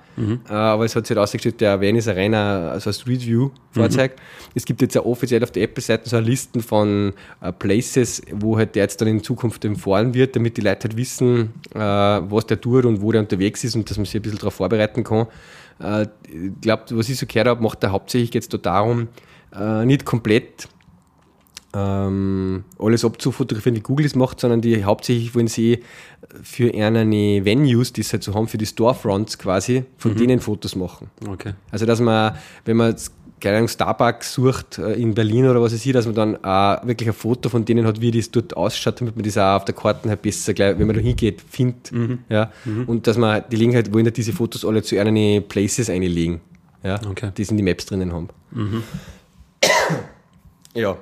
S1: Äh, aber es hat sich halt ausgestellt, der Van ist ein reiner also ein Street View Fahrzeug. Es gibt jetzt auch offiziell auf der Apple-Seite so eine Listen von äh, Places, wo halt der jetzt dann in Zukunft empfohlen wird, damit die Leute halt wissen, äh, was der tut und wo der unterwegs ist und dass man sich ein bisschen darauf vorbereiten kann. Äh, ich glaube, was ich so gehört habe, macht er hauptsächlich jetzt da darum, äh, nicht komplett ähm, alles abzufotografieren, wie Google es macht, sondern die hauptsächlich wollen sie für eine Venues, die sie halt so haben, für die Storefronts quasi, von denen Fotos machen.
S2: Okay.
S1: Also, dass man, wenn man jetzt, keine Ahnung, Starbucks sucht äh, in Berlin oder was es ist, dass man dann auch wirklich ein Foto von denen hat, wie das dort ausschaut, damit man das auch auf der Karte halt besser gleich, wenn man da hingeht, findet. Ja? Und dass man, die legen halt, wollen halt diese Fotos alle zu einen Places einlegen, ja?
S2: Okay.
S1: die es in die Maps drinnen haben. ja.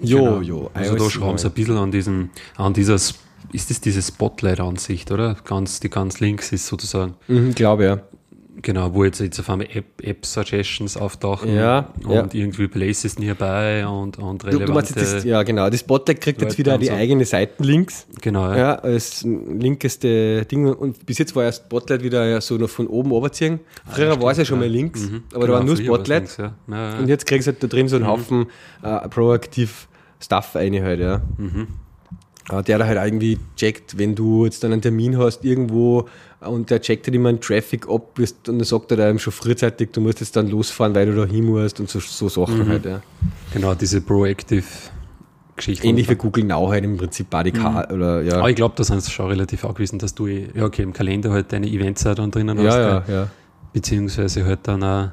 S1: Jo,
S2: Genau.
S1: jo.
S2: Also da schrauben sie ein bisschen an diesen, an dieser, ist das diese Spotlight-Ansicht, oder? Ganz, die ganz links ist sozusagen.
S1: Mhm, glaube ja.
S2: Genau, wo jetzt, jetzt auf einmal App, App-Suggestions auftauchen
S1: Ja,
S2: und
S1: ja.
S2: irgendwie Places nearby und, und relevante.
S1: du meinst jetzt das, ja genau, das Spotlight kriegt jetzt
S2: Leute
S1: wieder
S2: haben
S1: die
S2: so-
S1: eigene Seitenlinks.
S2: genau, ja.
S1: Ja, als linkeste Ding. Und bis jetzt war ja Spotlight wieder ja so noch von oben runterziehen. Früher war es ja schon mal links, aber da
S2: Genau,
S1: war nur
S2: war's
S1: Spotlight.
S2: links, ja. Ja, ja.
S1: Und jetzt kriegst du halt da drin so einen Haufen äh, proaktiv Stuff rein halt, ja. Äh, Der da halt irgendwie checkt, wenn du jetzt dann einen Termin hast irgendwo äh, und der checkt halt immer einen Traffic ab bist, und dann sagt er da schon frühzeitig, du musst jetzt dann losfahren, weil du da hin musst und so, so Sachen halt, ja.
S2: genau, diese Proactive Geschichten.
S1: Ähnlich wie Google Now halt im Prinzip Body Car oder ja.
S2: Aber ich glaube, da sind sie schon relativ angewiesen, dass du, ja okay, im Kalender halt deine Events auch dann drinnen hast.
S1: Ja, ja,
S2: gell?
S1: ja.
S2: beziehungsweise halt dann auch,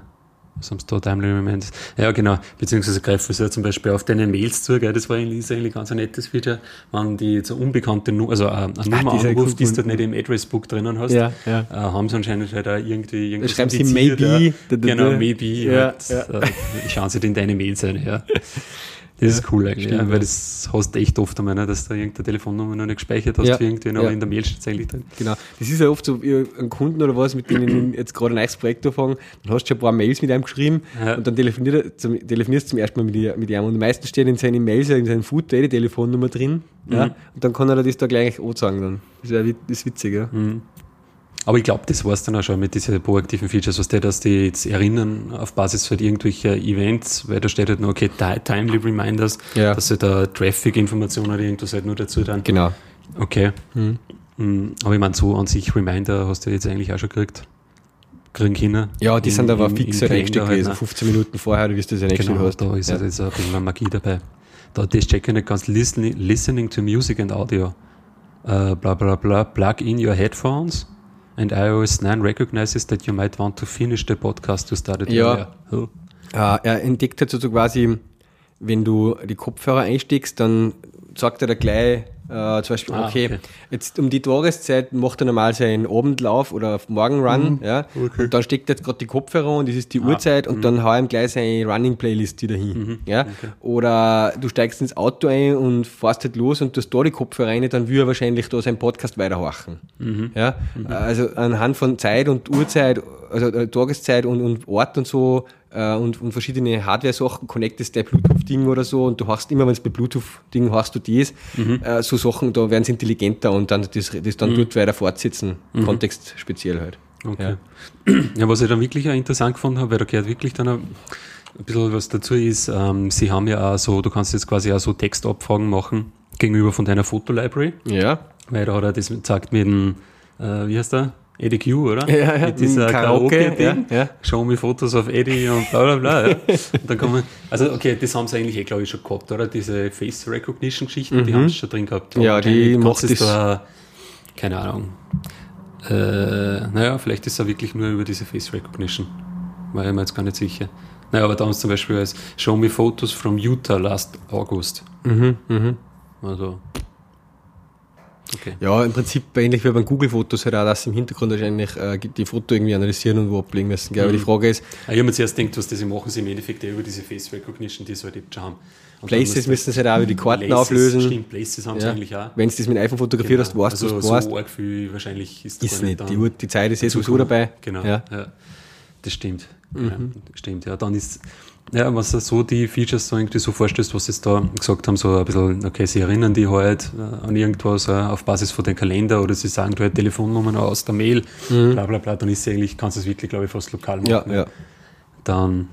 S2: was haben sie da, Timely Reminders? Ja, genau, beziehungsweise greifen sie ja zum Beispiel auf deine Mails zu, gell? das war eigentlich, ist eigentlich ganz ein nettes Feature, wenn die so unbekannte Nummer, also eine, eine Nummer
S1: dieser
S2: anruft, die du nicht im Addressbook drinnen hast,
S1: Ja, ja.
S2: Äh, haben sie anscheinend halt auch irgendwie irgendwas
S1: schreiben sie maybe,
S2: ja.
S1: da, da,
S2: genau,
S1: da.
S2: maybe,
S1: Ja,
S2: halt,
S1: ja.
S2: Äh, schauen sie in deine Mails ein, ja. Das ist cool eigentlich, ja, weil das hast du echt oft einmal, ne, dass du irgendeine Telefonnummer noch nicht gespeichert hast
S1: Ja,
S2: für irgendwen, aber in der Mail steht es eigentlich drin.
S1: Genau. Das ist ja oft so, ein Kunden oder was, mit denen ich jetzt gerade ein neues Projekt anfangen, dann hast du schon ein paar Mails mit einem geschrieben
S2: Ja.
S1: und dann telefoniert er zum, telefonierst du zum ersten Mal mit, mit ihm und meistens steht in seinen Mails, in seinem Footer eh die Telefonnummer drin ja, und dann kann er das da gleich anzeigen dann. Das ist, ja, ist witzig, ja.
S2: Aber ich glaube, das war es dann auch schon mit diesen proaktiven Features, was der, dass die jetzt erinnern auf Basis von irgendwelcher Events, weil da steht halt nur, okay, ti- timely reminders,
S1: Ja.
S2: dass sie da Traffic-Informationen oder irgendwas halt nur dazu dann.
S1: Genau.
S2: Okay. Mhm. Aber ich meine, so an sich Reminder hast du jetzt eigentlich auch schon gekriegt. Kriegen Kinder.
S1: Ja, die
S2: In-
S1: sind aber
S2: in-
S1: fix
S2: in
S1: halt eingestellt gewesen,
S2: ne?
S1: 15 Minuten vorher, du wirst das ja eingestellt
S2: Genau,
S1: hast.
S2: da ist
S1: ja.
S2: halt jetzt ein bisschen Magie dabei. Da das check ich nicht ganz. Listening, listening to music and audio. Uh, bla bla bla. Plug in your headphones and iOS 9 recognizes that you might want to finish the podcast you started
S1: Ja.
S2: earlier. Oh.
S1: Äh, er entdeckt halt so quasi, wenn du die Kopfhörer einsteckst, dann sagt er da gleich äh, zum Beispiel,
S2: Ah,
S1: okay,
S2: okay.
S1: jetzt um die Tageszeit macht er normal seinen Abendlauf oder Morgenrun, ja, und dann steckt er jetzt gerade die Kopfhörer und das ist die Uhrzeit und dann hau ihm gleich seine Running-Playlist wieder hin, ja, oder du steigst ins Auto ein und fährst halt los und du hast da die Kopfhörer rein, dann will er wahrscheinlich da seinen Podcast weiterhorchen, ja, also anhand von Zeit und Uhrzeit, also äh, Tageszeit und, und Ort und so äh, und, und verschiedene Hardware-Sachen, connectest dein Bluetooth-Ding oder so und du hast immer, wenn es bei Bluetooth-Ding hast, du das, äh, so Sachen, da werden sie intelligenter und dann das, das dann dort weiter fortsetzen, Kontext speziell halt.
S2: Okay. Ja. was ich dann wirklich auch interessant gefunden habe, weil da gehört wirklich dann ein bisschen was dazu ist, ähm, sie haben ja auch so, du kannst jetzt quasi auch so Textabfragen machen gegenüber von deiner Fotolibrary,
S1: Ja.
S2: weil da hat er das gesagt mit dem, äh, wie heißt der? Eddie Q, oder?
S1: Ja, ja,
S2: Mit dieser Karaoke-Ding.
S1: ja, ja.
S2: Show me Fotos auf Eddie und bla bla bla. Ja. Und dann man, also okay, das haben sie eigentlich eh, glaube ich, schon gehabt, oder? Diese Face Recognition-Geschichten, die haben sie schon drin gehabt.
S1: Mhm. Ja, die macht das-
S2: Da, keine Ahnung. Äh, naja, vielleicht ist er wirklich nur über diese Face Recognition. War ich mir jetzt gar nicht sicher. Naja, aber da haben sie zum Beispiel als Show me photos from Utah last August.
S1: Mhm, mhm.
S2: Also. Okay.
S1: Ja, im Prinzip ähnlich wie beim Google-Fotos halt auch, dass sie im Hintergrund wahrscheinlich äh, die Foto irgendwie analysieren und wo ablegen müssen. Gell? Aber die Frage ist,
S2: Ah, Ich habe mir zuerst gedacht, was das sie machen, sie im Endeffekt über diese Face Recognition, die sie halt schon haben. Und
S1: Places müssen sie halt auch über die Karten
S2: Places,
S1: auflösen.
S2: Stimmt, Places haben sie
S1: Ja.
S2: eigentlich auch.
S1: Wenn du das mit dem iPhone fotografiert hast,
S2: Genau.
S1: weißt du,
S2: also
S1: was du warst.
S2: so arg viel wahrscheinlich ist,
S1: Ist
S2: gar
S1: nicht.
S2: dann
S1: Die, Uhr- die Zeit ist eh sowieso dabei.
S2: Genau,
S1: Ja.
S2: ja. Das stimmt.
S1: Mhm.
S2: Ja, stimmt, ja. Dann ist, ja, was du so die Features so irgendwie so vorstellst, was sie da gesagt haben, so ein bisschen, okay, sie erinnern die halt äh, an irgendwas äh, auf Basis von den Kalender oder sie sagen du halt Telefonnummern aus der Mail, bla bla bla, dann ist sie eigentlich, kannst du es wirklich, glaube ich, fast lokal machen.
S1: Mhm. Ja, ja.
S2: Dann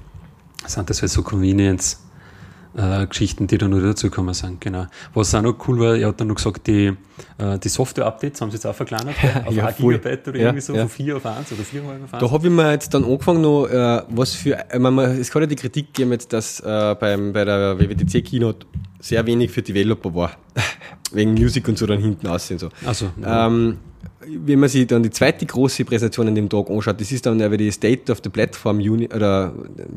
S2: sind das halt so Convenience. Äh, Geschichten, die da noch dazugekommen sind, genau. Was auch noch cool war, er hat dann noch gesagt, die, äh, die Software-Updates haben sie jetzt auch verkleinert, auf
S1: Ja,
S2: 1
S1: voll.
S2: Gigabyte oder
S1: Ja,
S2: irgendwie so,
S1: ja.
S2: von 4 auf 1 oder 4 auf 1.
S1: Da habe ich mir jetzt dann angefangen, noch, äh, was für, ich meine, man- es kann ja die Kritik geben, jetzt, dass äh, beim, bei der WWDC Keynote sehr wenig für Developer war. Wegen Musik und so dann hinten aussehen. So.
S2: Also,
S1: Ähm, wenn man sich dann die zweite große Präsentation an dem Tag anschaut, das ist dann über die State of the Platform Uni oder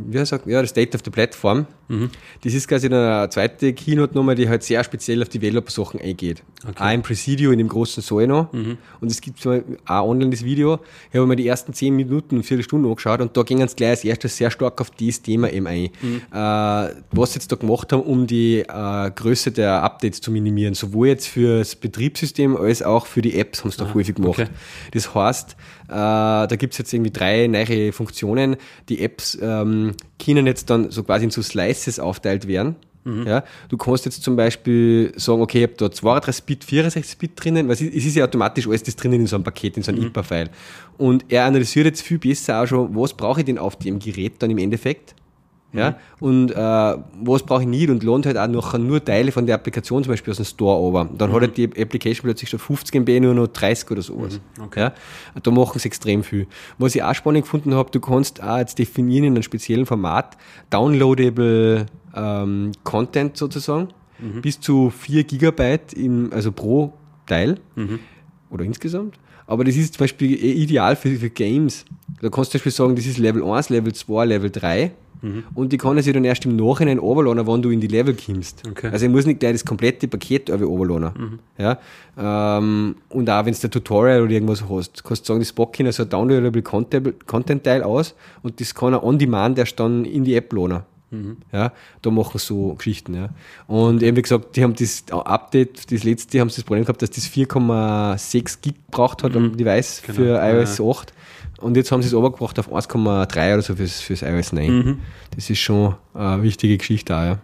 S1: wie sagt, ja, State of the Platform. Das ist quasi dann eine zweite Keynote nochmal, die halt sehr speziell auf Developer-Sachen eingeht. Auch im Presidio in dem großen Saal noch. Und es gibt zwar auch online das Video. Ich habe mir die ersten zehn Minuten und Viertelstunde angeschaut und da ging es gleich als erstes sehr stark auf dieses Thema eben ein. Äh, was sie jetzt da gemacht haben, um die äh, Größe der Updates zu minimieren. Sowohl jetzt fürs Betriebssystem als auch für die Apps haben sie da häufig gemacht.
S2: okay.
S1: Das heißt, äh, da gibt's jetzt irgendwie drei neue Funktionen. Die Apps ähm, können jetzt dann so quasi in so Slices aufteilt werden. Ja, du kannst jetzt zum Beispiel sagen, okay, ich habe da 32 Bit, 64 Bit drinnen, weil es ist es ja automatisch alles das drinnen in so einem Paket, in so einem IPA-File. Und er analysiert jetzt viel besser auch schon, was brauche ich denn auf dem Gerät dann im Endeffekt. Ja, und äh, was brauche ich nicht und lohnt halt auch noch nur Teile von der Applikation zum Beispiel aus dem Store over. Dann hat halt die Application plötzlich statt 50 MB nur noch 30 oder sowas.
S2: okay.
S1: Ja, da machen sie extrem viel. Was ich auch spannend gefunden habe, du kannst auch jetzt definieren in einem speziellen Format downloadable ähm, Content sozusagen, bis zu 4 Gigabyte im, also pro Teil oder insgesamt. Aber das ist zum Beispiel eh ideal für, für Games. Da kannst du zum Beispiel sagen, das ist Level 1, Level 2, Level 3. Und die kann er sich dann erst im Nachhinein runterladen, wenn du in die Level kommst.
S2: Okay.
S1: Also ich muss nicht gleich das komplette Paket runterladen. Ja? Ähm, und auch wenn du ein Tutorial oder irgendwas hast, kannst du sagen, das packe ich in so ein downloadable Content- Content-Teil aus und das kann er on demand erst dann in die App laden. Ja, da machen so Geschichten. Ja. Und eben wie gesagt, die haben das Update, das letzte, haben sie das Problem gehabt, dass das 4,6 Gig gebraucht hat am Device
S2: Genau.
S1: für
S2: Ja,
S1: iOS 8. Und jetzt haben sie es runtergebracht auf 1,3 oder so fürs, fürs iOS 9. Das ist schon eine wichtige Geschichte auch, ja.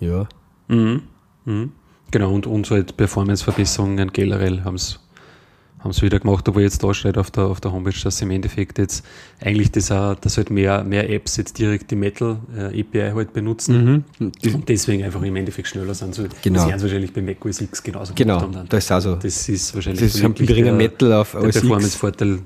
S1: Ja.
S2: Mhm. Mhm. Genau, und, und so halt Performance-Verbesserungen generell haben es haben sie wieder gemacht, obwohl jetzt da steht auf der, auf der Homepage, dass sie im Endeffekt jetzt eigentlich das auch, dass halt mehr, mehr Apps jetzt direkt die Metal äh, API halt benutzen
S1: Das,
S2: und deswegen einfach im Endeffekt schneller sind. So,
S1: Genau.
S2: Das werden wahrscheinlich bei Mac OS X genauso
S1: genau,
S2: gemacht haben dann.
S1: da ist auch so.
S2: Das ist wahrscheinlich
S1: Das ist ein geringer Metal auf
S2: der. Performance-Vorteil äh,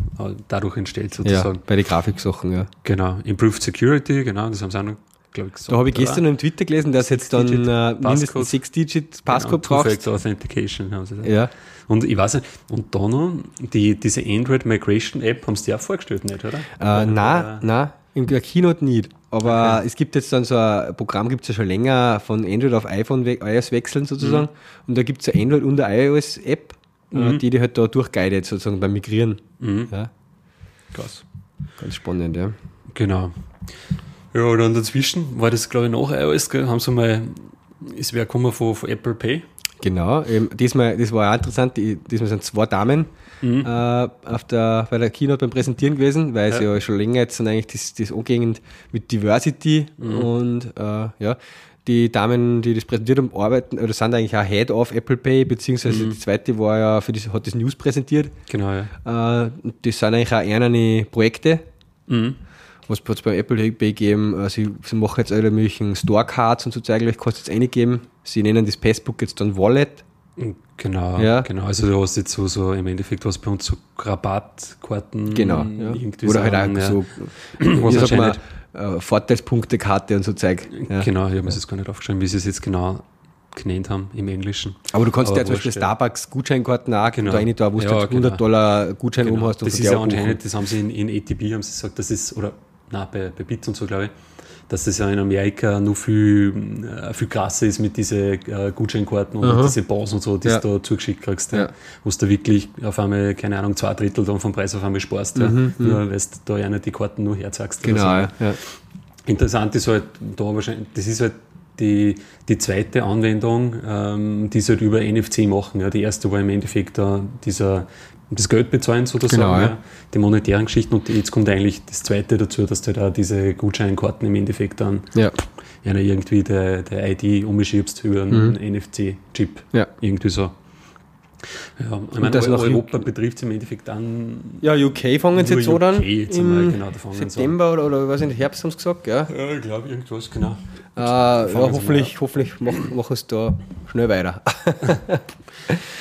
S2: dadurch entsteht
S1: Ja,
S2: sozusagen.
S1: bei den Grafiksachen, ja.
S2: Genau. Improved Security, genau, das haben sie auch noch, glaube ich, gesagt.
S1: Da habe ich gestern noch im Twitter gelesen, dass jetzt dann äh, mindestens
S2: Passcode.
S1: 6-Digit Passcode
S2: genau,
S1: brauchst.
S2: Authentication haben sie da.
S1: Ja.
S2: Und ich weiß nicht, und da noch, die, diese Android Migration App haben sie dir auch vorgestellt, nicht, oder?
S1: Äh, nein, nein, in der Keynote nicht. Aber es gibt jetzt dann so ein Programm, gibt es ja schon länger von Android auf iPhone, iOS wechseln sozusagen. Und da gibt es eine Android- und eine iOS-App, äh, die die halt da durchguidet sozusagen beim Migrieren. Ja,
S2: Krass.
S1: ganz spannend, ja.
S2: Genau. Ja, und dann dazwischen war das, glaube ich, nach iOS, gell, haben sie mal, es wäre gekommen von, von Apple Pay.
S1: Genau, ähm, diesmal, das war auch interessant, die, diesmal sind zwei Damen äh, auf der, bei der Keynote beim Präsentieren gewesen, weil sie ja schon länger jetzt sind eigentlich das, das angehend mit Diversity und äh, ja, die Damen, die das präsentiert haben, arbeiten oder sind eigentlich auch Head of Apple Pay, beziehungsweise die zweite war ja für das, hat das News präsentiert.
S2: Genau, ja.
S1: Äh, das sind eigentlich auch eine Projekte,
S2: Mhm.
S1: Was es beim Apple Pay geben. Äh, sie, sie machen jetzt alle möglichen Store-Cards und so zeiglich, kannst du jetzt eingeben. Sie nennen das Passbook jetzt dann Wallet.
S2: Genau,
S1: Ja.
S2: genau. Also du hast jetzt so, so im Endeffekt was bei uns so Rabattkarten
S1: Genau. Ja.
S2: Mhm. irgendwie
S1: Oder halt
S2: sagen,
S1: auch
S2: ja.
S1: so,
S2: Was
S1: man,
S2: anscheinend-
S1: äh, Vorteilspunktekarte und so Zeug. Ja.
S2: Genau, ich habe mir das gar nicht aufgeschrieben, wie sie es jetzt genau genannt haben im Englischen.
S1: Aber du kannst ja zum Beispiel. Starbucks Gutscheinkarten auch
S2: Genau.
S1: da rein, da, wo du
S2: Ja,
S1: jetzt 100
S2: genau.
S1: Dollar Gutschein
S2: Genau.
S1: oben hast.
S2: das ist ja anscheinend, das haben sie in, in ATP haben sie gesagt, das ist, oder nein, bei, bei Bits und so, glaube ich, dass das ja in Amerika noch viel, äh, viel krasser ist mit diesen äh, Gutscheinkarten und diese Bons und so, die
S1: Ja.
S2: du da zugeschickt kriegst, ja.
S1: Ja.
S2: wo du wirklich auf einmal, keine Ahnung, zwei Drittel dann vom Preis auf einmal sparst, ja. nur weil du da einer die Karten nur herzeigst.
S1: Mhm, Genau,
S2: so.
S1: ja. ja.
S2: Interessant ist halt da wahrscheinlich, das ist halt die, die zweite Anwendung, ähm, die sie halt über NFC machen. Ja. Die erste war im Endeffekt da dieser, das Geld bezahlen sozusagen,
S1: Genau, ja.
S2: die monetären Geschichten und jetzt kommt eigentlich das zweite dazu, dass du da diese Gutscheinkarten im Endeffekt dann
S1: ja.
S2: ja, irgendwie der, der ID umschiebst über einen NFC-Chip.
S1: Mhm. Ja.
S2: Irgendwie so. Ja, ich meine,
S1: das
S2: Europa betrifft es im Endeffekt dann
S1: Ja, UK fangen sie jetzt so dann.
S2: UK jetzt
S1: Im
S2: genau, sie an.
S1: September oder, oder was in Herbst haben sie gesagt, ja.
S2: ja, ich glaube irgendwas, genau.
S1: Äh, ja hoffentlich, hoffentlich machen mach es da schnell weiter.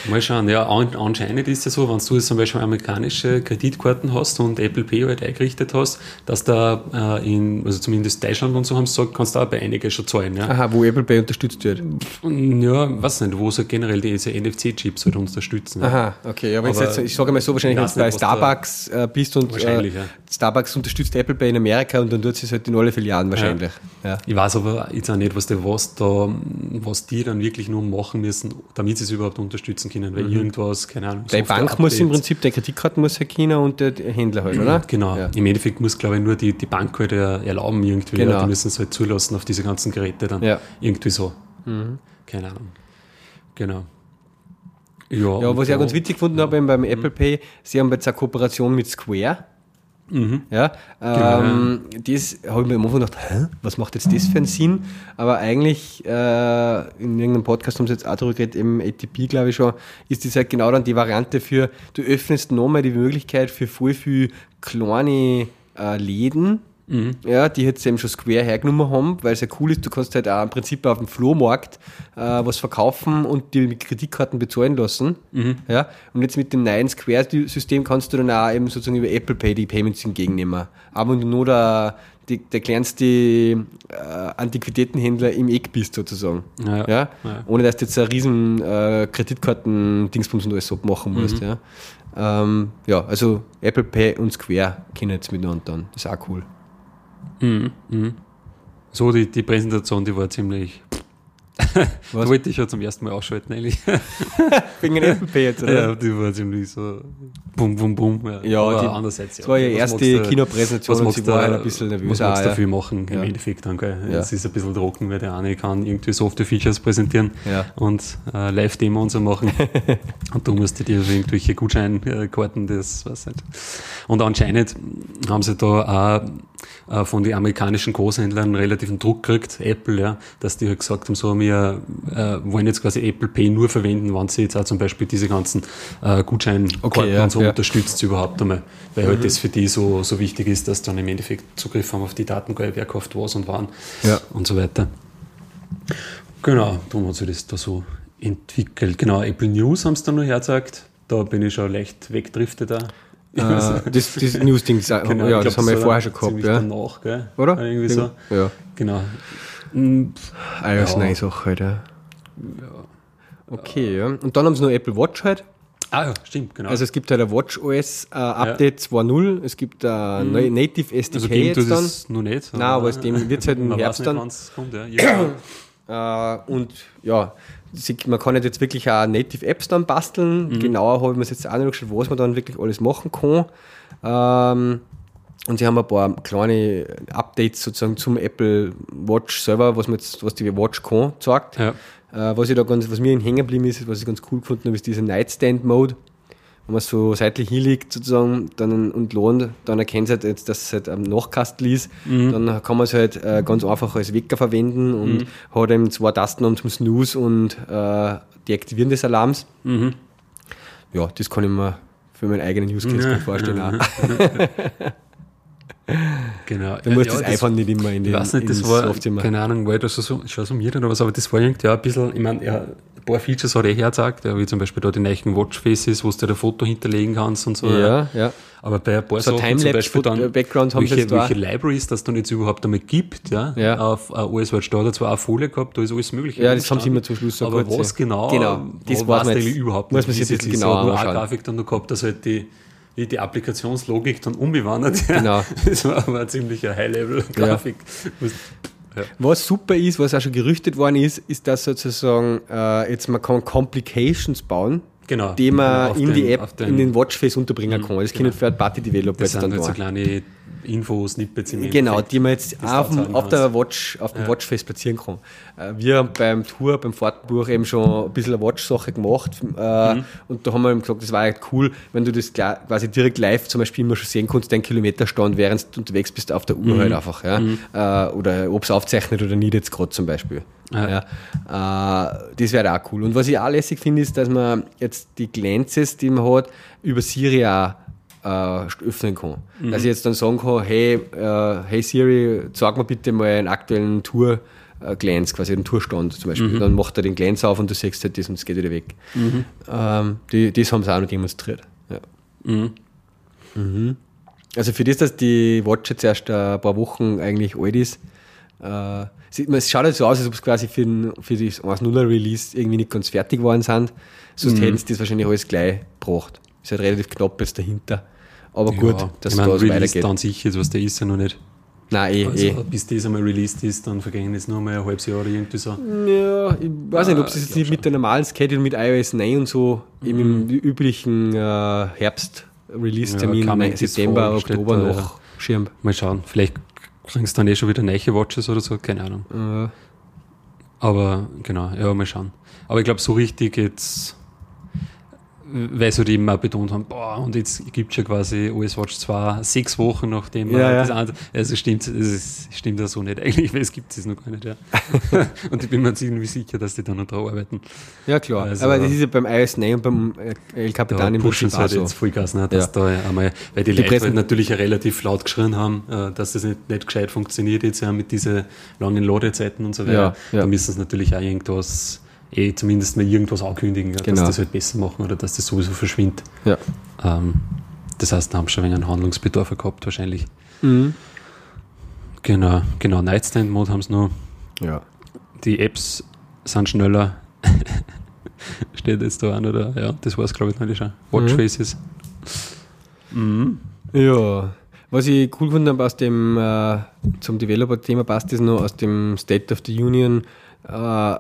S2: Mal schauen, ja, an, anscheinend ist es so, wenn du jetzt zum Beispiel amerikanische Kreditkarten hast und Apple Pay halt eingerichtet hast, dass da äh, in, also zumindest Deutschland und so haben gesagt, kannst du auch bei einigen schon zahlen. Ja,
S1: Aha, wo Apple Pay unterstützt wird.
S2: ja weiß nicht, wo sie generell diese NFC-Chips halt unterstützen. Ja.
S1: Aha, okay. Ja, wenn
S2: Aber
S1: jetzt, ich sage mal so, wahrscheinlich,
S2: ich
S1: wenn du bei
S2: was da-
S1: Starbucks äh, bist und äh,
S2: Wahrscheinlich, ja.
S1: Starbucks unterstützt Apple Pay in Amerika und dann tut es halt in alle Filialen wahrscheinlich. Ja.
S2: Ich weiß aber jetzt auch nicht, was, der, was, da, was die dann wirklich nur machen müssen, damit sie es überhaupt unterstützen können, weil irgendwas, keine Ahnung.
S1: Mhm. Deine Bank muss im Prinzip, deine Kreditkarten muss halt China und der Händler halt, oder?
S2: Genau.
S1: Ja.
S2: Im Endeffekt muss, glaube ich, nur die, die Bank halt erlauben irgendwie.
S1: Genau.
S2: Ja, die müssen es halt zulassen auf diese ganzen Geräte dann.
S1: Ja. Mhm.
S2: Irgendwie so. Keine Ahnung. Genau. Ja,
S1: Ja, was ich auch ganz witzig gefunden habe beim Apple Pay, sie haben jetzt eine Kooperation mit Square. Ja, ähm, das habe ich mir am Anfang gedacht, hä, was macht jetzt das für einen Sinn? Aber eigentlich, äh, in irgendeinem Podcast haben sie jetzt auch darüber geredet, im ATP, glaube ich schon, ist das halt genau dann die Variante für, du öffnest nochmal die Möglichkeit für voll viel kleine äh, Läden, ja, die jetzt eben schon Square hergenommen haben, weil es ja cool ist, du kannst halt auch im Prinzip auf dem Flohmarkt äh, was verkaufen und die mit Kreditkarten bezahlen lassen. Ja, und jetzt mit dem neuen Square-System kannst du dann auch eben sozusagen über Apple Pay die Payments entgegennehmen. Aber wenn du nur der, die, der kleinste äh, Antiquitätenhändler im Eck bist, sozusagen.
S2: Ja.
S1: Ja?
S2: Ja.
S1: Ohne dass du jetzt eine riesen äh, Kreditkarten-Dingsbums und alles abmachen musst. Ja? Ähm, ja, also Apple Pay und Square kennen jetzt miteinander dann. Das ist auch cool.
S2: So, die, die Präsentation, die war ziemlich.
S1: Was?
S2: Wollte ich ja zum ersten Mal ausschalten, eigentlich.
S1: Wegen Apple Pay jetzt, oder?
S2: ja, die war ziemlich so. Bum, bum, bum.
S1: Ja,
S2: Aber
S1: die-
S2: andererseits.
S1: das war ihre
S2: was
S1: erste Kinopräsentation
S2: was
S1: und sie war ein bisschen nervös
S2: Was
S1: auch,
S2: magst du
S1: ja.
S2: dafür machen im
S1: Ja.
S2: Endeffekt dann, gell?
S1: Ja.
S2: Es ist ein bisschen trocken, weil der eine kann irgendwie Software-Features präsentieren
S1: Ja.
S2: und äh, Live-Demo und so machen. und du musst dir irgendwelche Gutscheinkarten, das weiß nicht. Und anscheinend haben sie da auch äh, von den amerikanischen Großhändlern relativen Druck gekriegt, Apple, ja, dass die halt gesagt haben, so, wir äh, wollen jetzt quasi Apple Pay nur verwenden, wenn sie jetzt auch zum Beispiel diese ganzen äh, Gutscheinkarten
S1: Okay, ja,
S2: und so
S1: ja.
S2: unterstützt überhaupt einmal, weil halt das für die so, so wichtig ist, dass dann im Endeffekt Zugriff haben auf die Daten, wer kauft was und wann
S1: Ja.
S2: und so weiter. Genau, darum hat sich das da so entwickelt. Genau, Apple News haben sie dann noch hergezeigt. Da bin ich schon leicht wegdriftet. Da.
S1: Äh, das, das News-Ding, ja,
S2: Genau, ich
S1: das haben wir ja
S2: war
S1: vorher schon gehabt, ja.
S2: Danach, gell?
S1: oder?
S2: Irgendwie so.
S1: Ja.
S2: Genau. Mm,
S1: Alles
S2: Ja.
S1: neue Sache halt, ja. Okay, ja. Und dann haben sie noch Apple Watch halt.
S2: Ah ja, stimmt, genau.
S1: Also es gibt halt ein Watch OS äh, Update 2.0. Es gibt ein äh, Native SDK
S2: also ging
S1: jetzt dann.
S2: das noch nicht.
S1: Nein, aber es dem wird's halt im Herbst dann.
S2: kommt, ja. Ja.
S1: Äh, und ja, man kann jetzt wirklich auch Native Apps dann basteln.
S2: Mhm.
S1: Genauer habe ich mir jetzt auch nicht geschaut, was man dann wirklich alles machen kann. Ähm, und sie haben ein paar kleine Updates sozusagen zum Apple Watch selber, was, man jetzt, was die Watch kann, gezeigt.
S2: Ja.
S1: Äh, was, ich da ganz, was mir hängen geblieben ist, was ich ganz cool gefunden habe, ist dieser Nightstand-Mode. Wenn man so seitlich hinlegt sozusagen dann, und lohnt, dann erkennt es halt jetzt, dass es halt am Nachkastel ist. Dann kann man es halt äh, ganz einfach als Wecker verwenden und hat eben zwei Tasten um zum Snooze und äh, Deaktivieren des Alarms. Ja, das kann ich mir für meinen eigenen Use Case gut vorstellen. auch.
S2: Genau.
S1: Du musst
S2: Ja,
S1: das einfach nicht immer in
S2: Ich
S1: den
S2: weiß nicht, das war, keine Ahnung, war das so, schon so mir oder was, aber das war irgendwie auch ein bisschen, ich meine, ja, paar Features hat er hergezeigt, ja, wie zum Beispiel da die neuen Watchfaces, wo du dir ein Foto hinterlegen kannst und so.
S1: Ja, ja.
S2: Aber bei ein paar
S1: So
S2: Sachen zum Beispiel dann,
S1: Backgrounds haben
S2: welche,
S1: jetzt da.
S2: welche Libraries das dann jetzt überhaupt einmal gibt, ja,
S1: Ja.
S2: auf OS Watch, da hat zwar eine Folie gehabt, da ist alles mögliche.
S1: Ja, das haben sie immer zum Schluss so
S2: Aber
S1: kurz,
S2: was
S1: ja.
S2: genau,
S1: Genau, das weiß man
S2: eigentlich
S1: jetzt-
S2: überhaupt
S1: muss man
S2: nicht.
S1: sich
S2: wie es
S1: genauer
S2: Er hat nur eine. Grafik dann noch gehabt, dass halt die, die, die Applikationslogik dann umgewandert. Ja.
S1: Genau.
S2: Das war aber eine ziemliche High-Level-Grafik. Ja.
S1: Was super ist, was auch schon gerüchtet worden ist, ist, dass sozusagen äh, jetzt man kann Complications bauen,
S2: Genau.
S1: die man in
S2: den-
S1: die App,
S2: den-
S1: in den Watchface unterbringen kann. Das können Third-Party-Developer
S2: Das
S1: jetzt
S2: sind
S1: dann
S2: halt so
S1: da.
S2: kleine Info-Snippets im
S1: Genau,
S2: Endeffekt.
S1: die man jetzt auf, dem, auf der. Watch, auf dem
S2: Ja.
S1: Watchface platzieren kann. Äh, Wir haben beim Tour, beim Fahrtenbuch eben schon ein bisschen eine Watch-Sache gemacht äh,
S2: Mhm.
S1: und da haben wir eben gesagt, das war echt cool, wenn du das quasi direkt live zum Beispiel immer schon sehen kannst, deinen Kilometerstand, während du unterwegs bist auf der Uhr
S2: Mhm.
S1: halt einfach. Ja? Äh, oder ob es aufzeichnet oder nicht jetzt gerade zum Beispiel.
S2: Ja.
S1: Ja. Äh, das wäre auch cool. Und was ich auch lässig finde, ist, dass man jetzt die Glances, die man hat, über Siri auch äh, öffnen kann.
S2: Mhm.
S1: Dass ich jetzt dann sagen kann, hey, äh, hey Siri, sag mir bitte mal einen aktuellen Tour Glance, quasi einen Tourstand zum Beispiel.
S2: Mhm.
S1: Dann macht er den Glance auf und du siehst halt das und es geht wieder weg. Ähm, die, das haben sie auch noch demonstriert. Ja.
S2: Mhm.
S1: Mhm. Also für das, dass die Watch jetzt erst ein paar Wochen eigentlich alt ist, äh, es schaut halt so aus, als ob es quasi für, den, für das 1.0 Release irgendwie nicht ganz fertig geworden sind. Sonst
S2: Mhm.
S1: hätten sie das wahrscheinlich alles gleich gebracht. Ist halt relativ knapp jetzt dahinter. Aber gut,
S2: Ja,
S1: dass
S2: ich
S1: es
S2: meine,
S1: da so
S2: Release
S1: weitergeht.
S2: dann sicher, jetzt, was der ist ja noch nicht.
S1: Nein, eh,
S2: Also,
S1: eh.
S2: bis das einmal released ist, dann vergehen jetzt nur mal ein halbes Jahr oder irgendwie so.
S1: Ja, ich weiß nicht, ob
S2: Ah, ich
S1: jetzt nicht mit der normalen Schedule mit iOS 9 und so eben im üblichen äh, Herbst-Release-Termin
S2: Ja,
S1: September, Oktober noch
S2: ja.
S1: schirm.
S2: Mal schauen, vielleicht kriegst dann eh schon wieder neue Watches oder so, keine Ahnung.
S1: Äh,
S2: Aber genau, ja, mal schauen. Aber ich glaube, so richtig jetzt, weil sie halt eben auch betont haben, boah, und jetzt gibt es schon quasi OS Watch 2 sechs Wochen nachdem
S1: Ja, ja.
S2: das andere, also stimmt, es ist- stimmt ja so nicht eigentlich, weil es gibt es noch gar nicht, ja. und ich bin mir ziemlich sicher, dass die da noch dran arbeiten.
S1: ja, klar.
S2: Also-
S1: Aber das ist ja beim iOS 9 und beim äh, El Capitan im
S2: pushen
S1: Prinzip
S2: sie
S1: auch
S2: halt
S1: so.
S2: jetzt Vollgas, ne, dass
S1: Ja.
S2: da einmal, weil die,
S1: Die
S2: Leute halt natürlich relativ laut geschrien haben, äh, dass das nicht, nicht gescheit funktioniert jetzt ja mit diesen langen Ladezeiten und so weiter.
S1: Ja, ja.
S2: Da müssen sie natürlich auch irgendwas, eh zumindest mal irgendwas ankündigen, ja,
S1: Genau.
S2: dass das halt besser machen oder dass das sowieso verschwindet.
S1: Ja.
S2: Ähm, das heißt, da haben sie schon ein wenig einen Handlungsbedarf gehabt wahrscheinlich.
S1: Mhm.
S2: Genau, genau, Nightstand Mode haben sie noch.
S1: ja.
S2: Die Apps sind schneller. Steht jetzt da an, oder? Ja, das war es, glaube ich, noch nicht schon. Watch
S1: Mhm.
S2: Faces. Mhm.
S1: Ja, was ich cool gefunden habe aus dem, äh, zum Developer-Thema passt das noch aus dem State of the Union. Äh,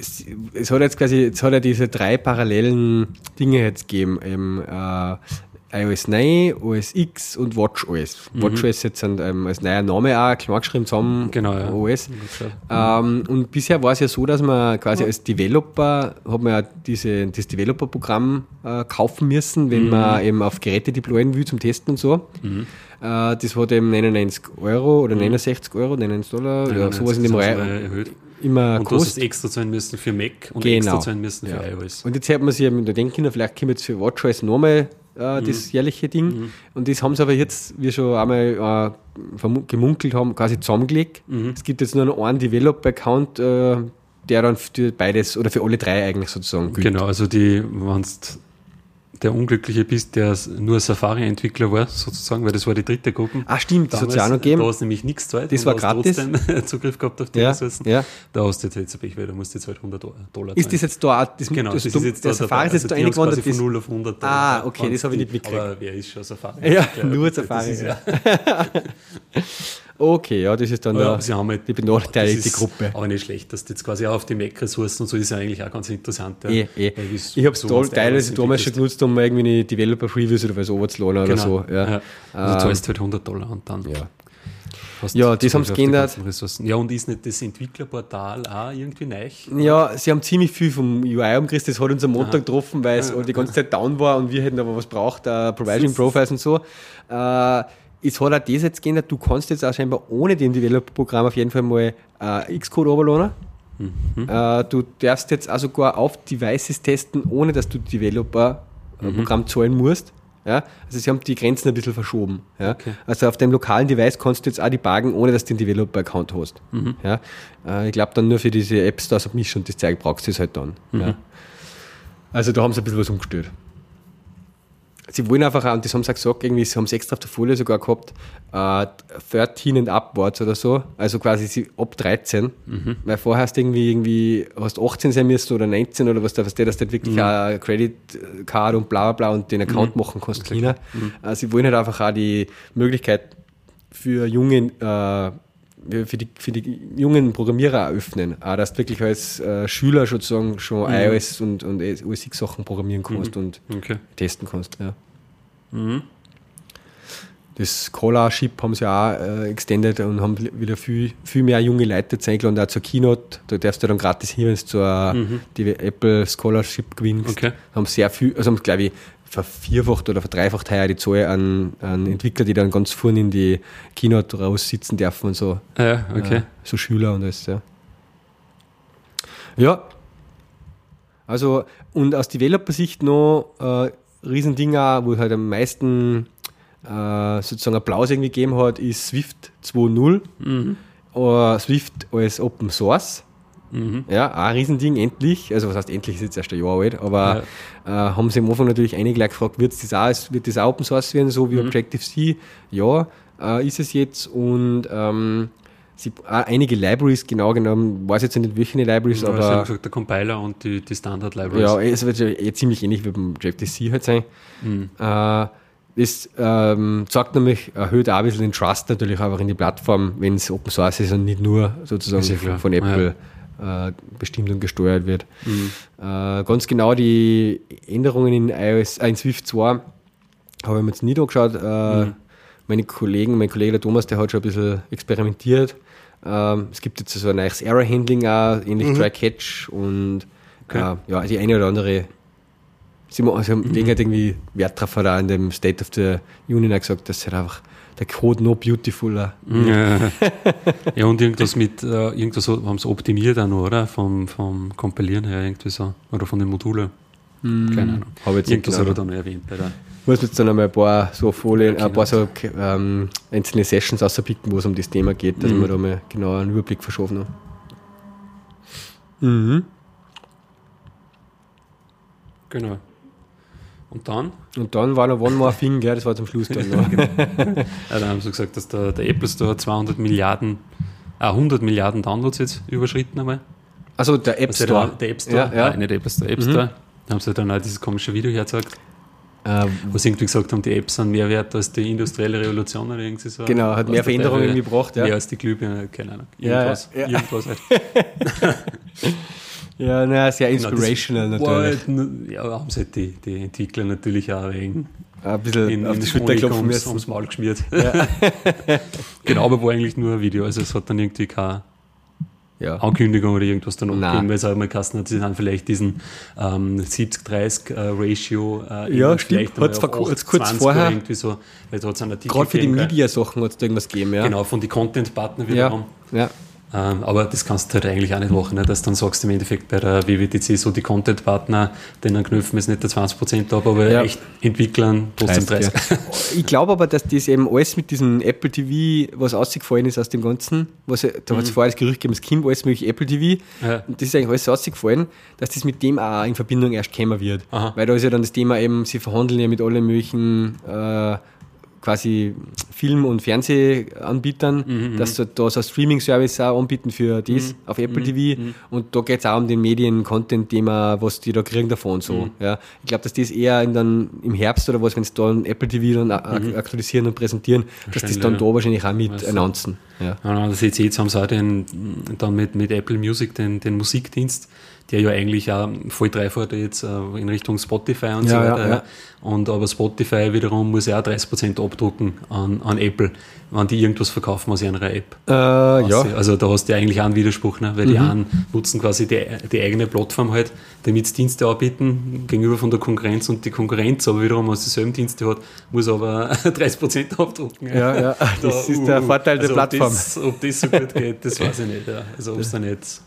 S1: es, es hat jetzt quasi, jetzt hat er diese drei parallelen Dinge jetzt gegeben, eben, äh, iOS 9, OS X und WatchOS. WatchOS jetzt sind, ähm, als neuer Name auch klar geschrieben zusammen,
S2: Genau, ja.
S1: OS. Ähm, und bisher war es ja so, dass man quasi als Developer, hat man ja diese, das Developer-Programm äh, kaufen müssen, wenn man eben auf Geräte deployen will zum Testen und so. Äh, das hat eben 99 Euro oder 69 Euro, 99 Dollar, ja, sowas in dem Reihe. Immer
S2: Und du hast es extra zahlen müssen für Mac und
S1: Genau.
S2: extra zahlen müssen für
S1: Ja.
S2: iOS.
S1: Und jetzt hat man sich ja mit der Denken, vielleicht kommt jetzt für WatchOS nochmal äh, das jährliche Ding. Und das haben sie aber jetzt, wie schon einmal äh, gemunkelt haben, quasi zusammengelegt. Es gibt jetzt nur noch einen Developer-Account, äh, der dann für beides oder für alle drei eigentlich sozusagen gilt.
S2: Genau, also die, wenn der Unglückliche bist, der nur Safari-Entwickler war, sozusagen, weil das war die dritte Gruppe.
S1: Ah, stimmt, ja auch noch
S2: Da hast du nämlich nichts zahlt.
S1: Das war
S2: hast
S1: gratis.
S2: Zugriff gehabt auf die
S1: Ja,
S2: Ressourcen.
S1: ja.
S2: Da hast du jetzt jetzt weil da musst du jetzt halt 100 Dollar.
S1: Ist das jetzt da das,
S2: Genau,
S1: das,
S2: das, ist jetzt
S1: der
S2: da
S1: Safari ist jetzt da
S2: also es
S1: eingewandert,
S2: von 0 auf 100
S1: Ah, okay,
S2: Wenn's
S1: das habe ich nicht mitgekriegt.
S2: Aber wer ist schon Safari?
S1: Ja, nur Safari,
S2: ist
S1: ja. okay, ja, das ist dann
S2: Ja,
S1: der,
S2: sie haben halt,
S1: die benachteiligte Gruppe.
S2: Aber nicht schlecht, dass du jetzt quasi auch auf die Mac-Ressourcen und so ist ja eigentlich auch ganz interessant. Ja.
S1: Eh, eh. Ich habe es
S2: so
S1: teilweise damals schon genutzt, um irgendwie eine Developer-Previews oder was runterzuladen oder
S2: Genau,
S1: so. Ja,
S2: ja. Also
S1: Ähm,
S2: du zahlst halt 100 Dollar und dann
S1: ja. Ja, das haben sie geändert.
S2: Ja, und ist nicht das Entwicklerportal auch irgendwie neu?
S1: Ja, sie haben ziemlich viel vom UI umgerissen. Das hat uns am Montag getroffen, weil es
S2: Ja,
S1: die ganze Zeit down war und wir hätten aber was braucht, uh, Providing Profiles und so. Äh, es hat auch das jetzt geändert. Du kannst jetzt auch scheinbar ohne dem Developer-Programm auf jeden Fall mal äh, Xcode runterladen.
S2: Mhm.
S1: Äh, du darfst jetzt auch sogar auf Devices testen, ohne dass du Developer-Programm zahlen musst. Ja? Also sie haben die Grenzen ein bisschen verschoben. Ja?
S2: Okay.
S1: Also auf dem lokalen Device kannst du jetzt auch die Bargen, ohne dass du den Developer-Account hast.
S2: Mhm.
S1: Ja? Äh, ich glaube dann nur für diese App Store Submission das Zeug brauchst du es halt dann.
S2: Mhm.
S1: Ja? Also da haben sie ein bisschen was umgestellt. Sie wollen einfach auch, und das haben sie auch gesagt, irgendwie, sie haben es extra auf der Folie sogar gehabt, äh, 13 and upwards oder so, also quasi sie ab 13, weil vorher hast du irgendwie, irgendwie, hast 18 sein müssen oder 19 oder was da, was der, dass du halt wirklich auch Credit Card und bla bla bla und den Account machen kannst, kleiner. Äh, sie wollen halt einfach auch die Möglichkeit für jungen, äh, für die, für die jungen Programmierer eröffnen, auch dass du wirklich als äh, Schüler sozusagen schon iOS und, und OS X Sachen programmieren kannst und
S2: Okay.
S1: testen kannst. Ja. Das Scholarship haben sie auch äh, extended und haben wieder viel, viel mehr junge Leute jetzt eingeladen, auch zur Keynote. Da darfst du dann gratis hin, wenn du zur die Apple Scholarship gewinnst.
S2: Okay.
S1: Haben sehr viel, also haben, glaube ich, vervierfacht oder verdreifacht heuer die Zahl an, an Entwickler, die dann ganz vorne in die Keynote raussitzen dürfen und so.
S2: Ja, okay.
S1: Ja, so Schüler und alles, ja. Ja. Also, und aus Developer-Sicht noch äh, Riesending auch, wo halt am meisten äh, sozusagen Applaus irgendwie gegeben hat, ist Swift 2.0. Äh, Swift als Open Source.
S2: Mhm.
S1: Ja, auch ein Riesending, endlich. Also, was heißt endlich, ist jetzt erst ein Jahr alt, aber äh, haben sie am Anfang natürlich einige gleich gefragt, wird's das auch, wird das auch Open Source werden, so wie
S2: Mhm.
S1: Objective-C? Ja, äh, ist es jetzt und ähm, sie, einige Libraries, genau genommen, weiß jetzt nicht, welche Libraries,
S2: Aber sie haben gesagt, der Compiler und die, die Standard-Libraries.
S1: ja, es wird ja ziemlich ähnlich wie beim Objective-C halt sein.
S2: Mhm.
S1: Äh, das ähm, zeigt nämlich, erhöht auch ein bisschen den Trust natürlich einfach in die Plattform, wenn es Open Source ist und nicht nur sozusagen
S2: ja klar.
S1: von Apple äh, bestimmt und gesteuert wird.
S2: Mhm.
S1: Äh, ganz genau die Änderungen in iOS, äh, in Swift 2 habe ich mir jetzt nicht angeschaut. Äh,
S2: Mhm.
S1: Meine Kollegen, mein Kollege der Thomas, der hat schon ein bisschen experimentiert. Ähm, es gibt jetzt so ein neues Error-Handling auch, ähnlich Try-Catch und
S2: Okay.
S1: äh, ja, die eine oder andere Sie, sie haben
S2: Mhm.
S1: irgendwie Wert drauf, in dem State of the Union auch gesagt, dass halt einfach der Code noch beautifuler.
S2: Ja. ja, und irgendwas mit, äh, irgendwas so, haben sie optimiert auch noch, oder? Vom, vom Kompilieren her irgendwie so. Oder von den Modulen. Keine Ahnung.
S1: Habe jetzt
S2: Irgendwas
S1: genau.
S2: hat er dann erwähnt bei der.
S1: muss jetzt dann einmal ein paar so Folien, ein paar so ähm, einzelne Sessions auspicken, wo es um das Thema geht, dass
S2: Mhm.
S1: wir da mal genau einen Überblick verschaffen haben. Mhm.
S2: Genau. Und dann?
S1: Und dann war noch One More Thing, gell, das war zum Schluss dann noch.
S2: Ja, dann haben sie gesagt, dass der, der Apple Store 200 Milliarden, äh, 100 Milliarden Downloads jetzt überschritten einmal.
S1: Also der App
S2: Also
S1: Store.
S2: Der, der App Store,
S1: Ja, ja.
S2: Nein, nicht Apple Store, App Store. Da haben sie dann auch dieses komische Video hergezeigt,
S1: Äh,
S2: wo sie irgendwie gesagt haben, die Apps sind mehr wert als die industrielle Revolution oder irgendwie so.
S1: Genau, hat mehr
S2: der
S1: Veränderungen gebracht, ja.
S2: Mehr als die Glühbirne, keine Ahnung.
S1: Ja,
S2: Irgendwas,
S1: ja.
S2: irgendwas halt.
S1: ja, naja, sehr
S2: Genau,
S1: inspirational
S2: war
S1: natürlich.
S2: halt n- Ja, haben sie halt die, die Entwickler natürlich auch wegen
S1: Ein bisschen
S2: in,
S1: auf die Schulter
S2: ums, ums Maul geschmiert. genau, aber war eigentlich nur ein Video. Also es hat dann irgendwie keine
S1: Ja.
S2: Ankündigung oder irgendwas dann noch
S1: Nein.
S2: gegeben, weil es auch mal Kasten hat, sie dann vielleicht diesen ähm, 70-30 äh, äh,
S1: Ja, stimmt. vor- hat's kurz
S2: 80
S1: vorher-
S2: irgendwie so, weil hat es einen Artikel
S1: Gerade für die? Media-Sachen hat es da irgendwas gegeben, ja.
S2: Genau, von den Content-Partner
S1: Ja.
S2: wiederum.
S1: ja.
S2: Ähm, aber das kannst du halt eigentlich auch nicht machen, ne? dass du dann sagst im Endeffekt bei der WWDC so die Content-Partner, denen knöpfen jetzt nicht der 20% ab, aber
S1: Ja.
S2: echt Entwicklern trotzdem 30.
S1: 30, ja. Ich glaube aber, dass das eben alles mit diesem Apple TV, was ausgefallen ist aus dem Ganzen, was, da hat es vorher das Gerücht gegeben, es kommt alles mögliche Apple TV,
S2: Mhm. Ja.
S1: und das ist eigentlich alles ausgefallen, dass das mit dem auch in Verbindung erst kommen wird.
S2: Aha.
S1: Weil da ist ja dann das Thema eben, sie verhandeln ja mit allen möglichen äh, quasi Film- und Fernsehanbietern,
S2: Mhm,
S1: dass sie da so Streaming-Service auch anbieten für das auf Apple TV. Und da geht es auch um den Medien-Content-Thema, was die da kriegen davon. So.
S2: Mhm.
S1: Ja. Ich glaube, dass das eher dann im Herbst oder was, wenn sie da ein Apple TV dann ak- aktualisieren und präsentieren, dass das dann
S2: Mhm.
S1: Da wahrscheinlich auch mit
S2: Also-
S1: announcen. Ja,
S2: andererseits jetzt haben sie auch den, dann mit, mit Apple Music den, den Musikdienst, der ja eigentlich auch voll dreifach jetzt äh, in Richtung Spotify und so
S1: Ja, ja,
S2: weiter.
S1: ja.
S2: Und aber Spotify wiederum muss ja auch 30% abdrucken an, an Apple, wenn die irgendwas verkaufen aus ihrer App.
S1: Äh, ja. Mhm.
S2: Also da hast du ja eigentlich auch einen Widerspruch, ne? weil die einen nutzen quasi die, die eigene Plattform halt, damit sie Dienste anbieten gegenüber von der Konkurrenz und die Konkurrenz aber wiederum aus dieselben Dienste hat, muss aber 30% abdrucken.
S1: Ja, ja, das ist der Vorteil der
S2: ob
S1: Plattform.
S2: Das, ob das so gut geht, das weiß ich nicht. Ja. Also ob es da nicht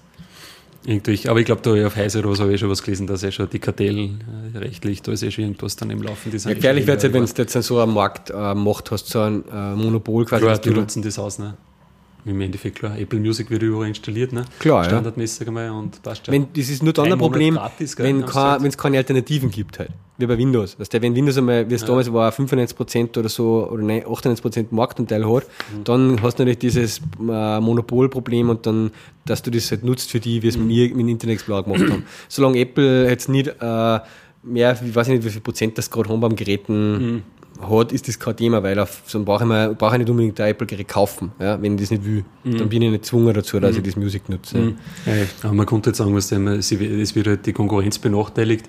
S2: Irgendwie, aber ich glaube, da auf Heiseros habe ich schon was gelesen, dass er schon die kartellrechtlich, da ist eh schon irgendwas dann im Laufen.
S1: Ja, gefährlich wird es halt, wenn du jetzt so einen Markt äh, macht hast, so ein äh, Monopol quasi.
S2: Klar, die nutzen das aus, ne? Im Endeffekt klar, Apple Music wird überall installiert, ne?
S1: Klar,
S2: Standardmäßig einmal und
S1: passt ja. Wenn, das ist nur dann ein, ein Problem, gratis, wenn es keine Alternativen gibt halt. Wie bei Windows. Weißt du, wenn Windows einmal, wie es ja. damals war, 95% oder so, oder nein, 98% Marktanteil hat, mhm. dann hast du natürlich dieses äh, Monopolproblem und dann, dass du das halt nutzt für die, wie es mhm. wir mit Internet Explorer gemacht haben. Solange Apple jetzt nicht äh, mehr, ich weiß nicht, wie viel Prozent das gerade haben beim Geräten, mhm hat, ist das kein Thema, weil auf so brauche ich, mir, brauche ich nicht unbedingt ein Apple-Gerät kaufen, ja, wenn ich das nicht will. Mhm. Dann bin ich nicht gezwungen dazu, dass mhm. ich das Musik nutze.
S2: Mhm. Ja. aber man könnte jetzt sagen, was es wird halt die Konkurrenz benachteiligt.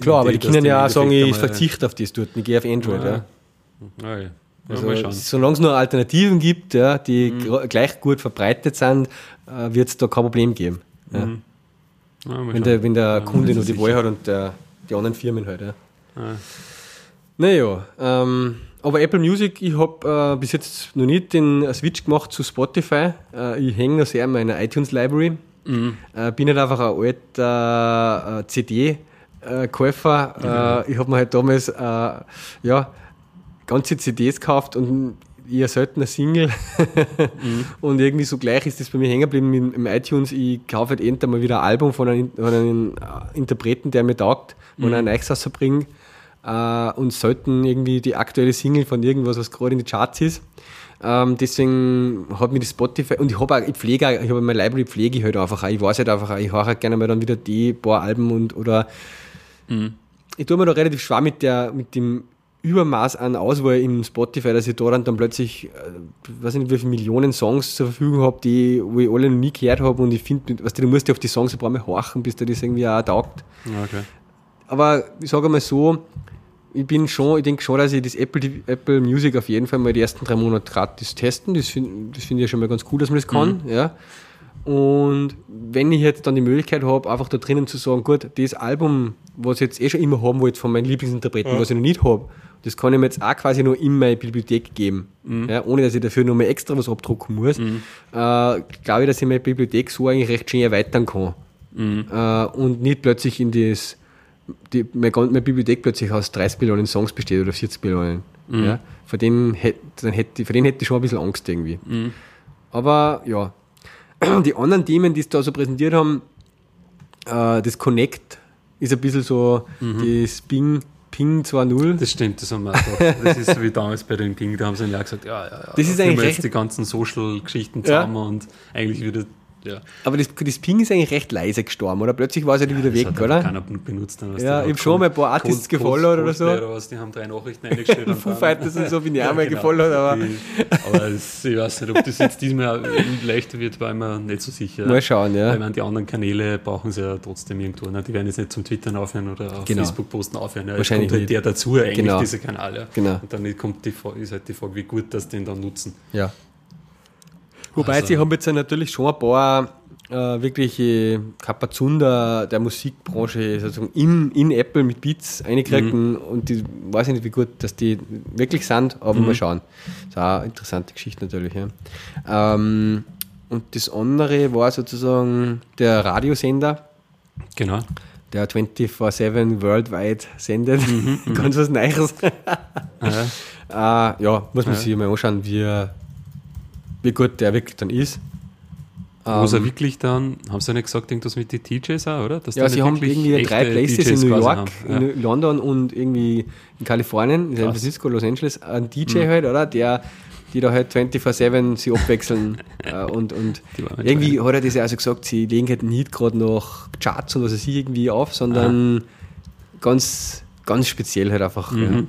S1: Klar, aber die, können ja auch sagen, ich verzichte auf das dort, ich gehe auf Android. Ja.
S2: Ja. Ja,
S1: also, solange es nur Alternativen gibt, ja, die mhm. gleich gut verbreitet sind, äh, wird es da kein Problem geben. Ja. Mhm. wenn, der, wenn der Kunde nur die Wahl hat und der, die anderen Firmen halt. Ja. Naja, ähm, aber Apple Music, ich habe äh, bis jetzt noch nicht den Switch gemacht zu Spotify. Äh, ich hänge noch sehr an meiner iTunes Library. Mhm. Äh, bin halt einfach ein alter äh, CD-Käufer. Mhm. Äh, ich habe mir halt damals äh, ja, ganze CDs gekauft und eher seltener Single. mhm. Und irgendwie so gleich ist das bei mir hängen geblieben im iTunes. Ich kaufe halt endlich mal wieder ein Album von einem, von einem Interpreten, der mir taugt, wo mhm. er ein neues rausbringt äh, und sollten irgendwie die aktuelle Single von irgendwas, was gerade in die Charts ist. Ähm, deswegen hat mir die Spotify und ich habe auch, ich pflege ich habe meine Library pflege ich halt einfach auch. Ich weiß halt einfach auch, ich höre halt gerne mal dann wieder die paar Alben und oder mhm. ich tue mir da relativ schwer mit der, mit dem Übermaß an Auswahl im Spotify, dass ich da dann, plötzlich, äh, weiß nicht, wie viele Millionen Songs zur Verfügung habe, die, wo ich alle noch nie gehört habe und ich finde, weißt du, du musst ja auf die Songs ein paar Mal horchen, bis dir das irgendwie auch taugt.
S2: Okay.
S1: Aber ich sage mal so, ich bin schon, ich denke schon, dass ich das Apple, Apple Music auf jeden Fall mal die ersten drei Monate gratis testen. Das finde das find ich ja schon mal ganz cool, dass man das kann. Mhm. Ja. Und wenn ich jetzt dann die Möglichkeit habe, einfach da drinnen zu sagen, gut, das Album, was ich jetzt eh schon immer haben wollte von meinen Lieblingsinterpreten, ja. was ich noch nicht habe, das kann ich mir jetzt auch quasi nur in meine Bibliothek geben, mhm. ja, ohne dass ich dafür nochmal extra was abdrucken muss. Mhm. Äh, glaube ich, dass ich meine Bibliothek so eigentlich recht schön erweitern kann. Mhm. Äh, und nicht plötzlich in das die, meine, meine, Bibliothek plötzlich aus 30 Millionen Songs besteht oder 40 Millionen. Mhm. Ja, vor, denen hätte, dann hätte, vor denen hätte ich schon ein bisschen Angst irgendwie. Mhm. Aber ja, die anderen Themen, die sie da so präsentiert haben, äh, das Connect ist ein bisschen so mhm. das Bing, Ping 2.0.
S2: Das stimmt, das haben wir auch Das ist so wie damals bei den Ping, da haben sie ja gesagt, ja, ja, ja.
S1: Das ist eigentlich
S2: recht, die ganzen Social-Geschichten zusammen ja. und eigentlich wieder ja.
S1: Aber das, das Ping ist eigentlich recht leise gestorben, oder? Plötzlich war es ja, wieder weg, oder?
S2: keiner benutzt. Dann,
S1: ja, ich habe schon mal ein paar Artists gefollowt oder so.
S2: Oder was, die haben drei Nachrichten eingestellt.
S1: Foo Fighters und so bin ich auch mal genau. gefollowt, aber...
S2: Aber ich weiß nicht, ob das jetzt diesmal leichter wird, war ich mir nicht so sicher.
S1: Mal schauen, ja.
S2: Weil man die anderen Kanäle brauchen sie ja trotzdem irgendwo. Ne? Die werden jetzt nicht zum Twittern aufhören oder auf genau. Facebook posten aufhören. Ja,
S1: Wahrscheinlich
S2: kommt halt der dazu eigentlich,
S1: genau.
S2: diese Kanäle.
S1: Genau.
S2: Und dann kommt die, ist halt die Frage, wie gut das den dann nutzen.
S1: Ja. Wobei also, sie haben jetzt ja natürlich schon ein paar äh, wirkliche Kapazunder der Musikbranche sozusagen in, in Apple mit Beats eingekriegt mhm. und die weiß ich nicht, wie gut dass die wirklich sind, aber mhm. mal schauen. Das ist auch eine interessante Geschichte natürlich. Ja. Ähm, und das andere war sozusagen der Radiosender.
S2: Genau.
S1: Der 24-7 worldwide sendet. Mhm, mhm, Ganz was Neues. ja. äh, ja, muss man ja. sich mal anschauen, wie, wie gut der wirklich dann ist.
S2: Wo sie ähm, wirklich dann, haben sie ja nicht gesagt, irgendwas mit den DJs auch, oder?
S1: Dass ja, sie haben irgendwie drei Places DJs in New York, ja. in London und irgendwie in Kalifornien, in San Francisco, Los Angeles, ein DJ mhm. halt, oder? Der, die da halt 24-7 sie abwechseln äh, und, und irgendwie hat er das ja also gesagt, sie legen halt nicht gerade noch Charts und was weiß ich irgendwie auf, sondern ah. ganz, ganz speziell halt einfach. Mhm. Ja.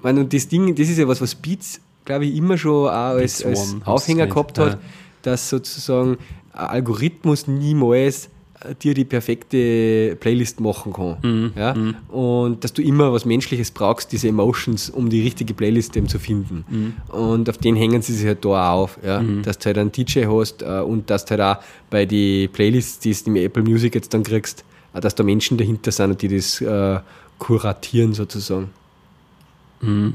S1: meine, und das Ding, das ist ja was, was Beats, glaube ich, immer schon auch als, als Aufhänger gehabt hat. Ja dass sozusagen ein Algorithmus niemals äh, dir die perfekte Playlist machen kann. Mhm. Ja? Mhm. Und dass du immer was Menschliches brauchst, diese Emotions, um die richtige Playlist eben zu finden. Mhm. Und auf den hängen sie sich halt da auf. Ja? Mhm. Dass du halt einen DJ hast äh, und dass du halt auch bei den Playlists, die du im Apple Music jetzt dann kriegst, äh, dass da Menschen dahinter sind, die das äh, kuratieren sozusagen.
S2: Mhm.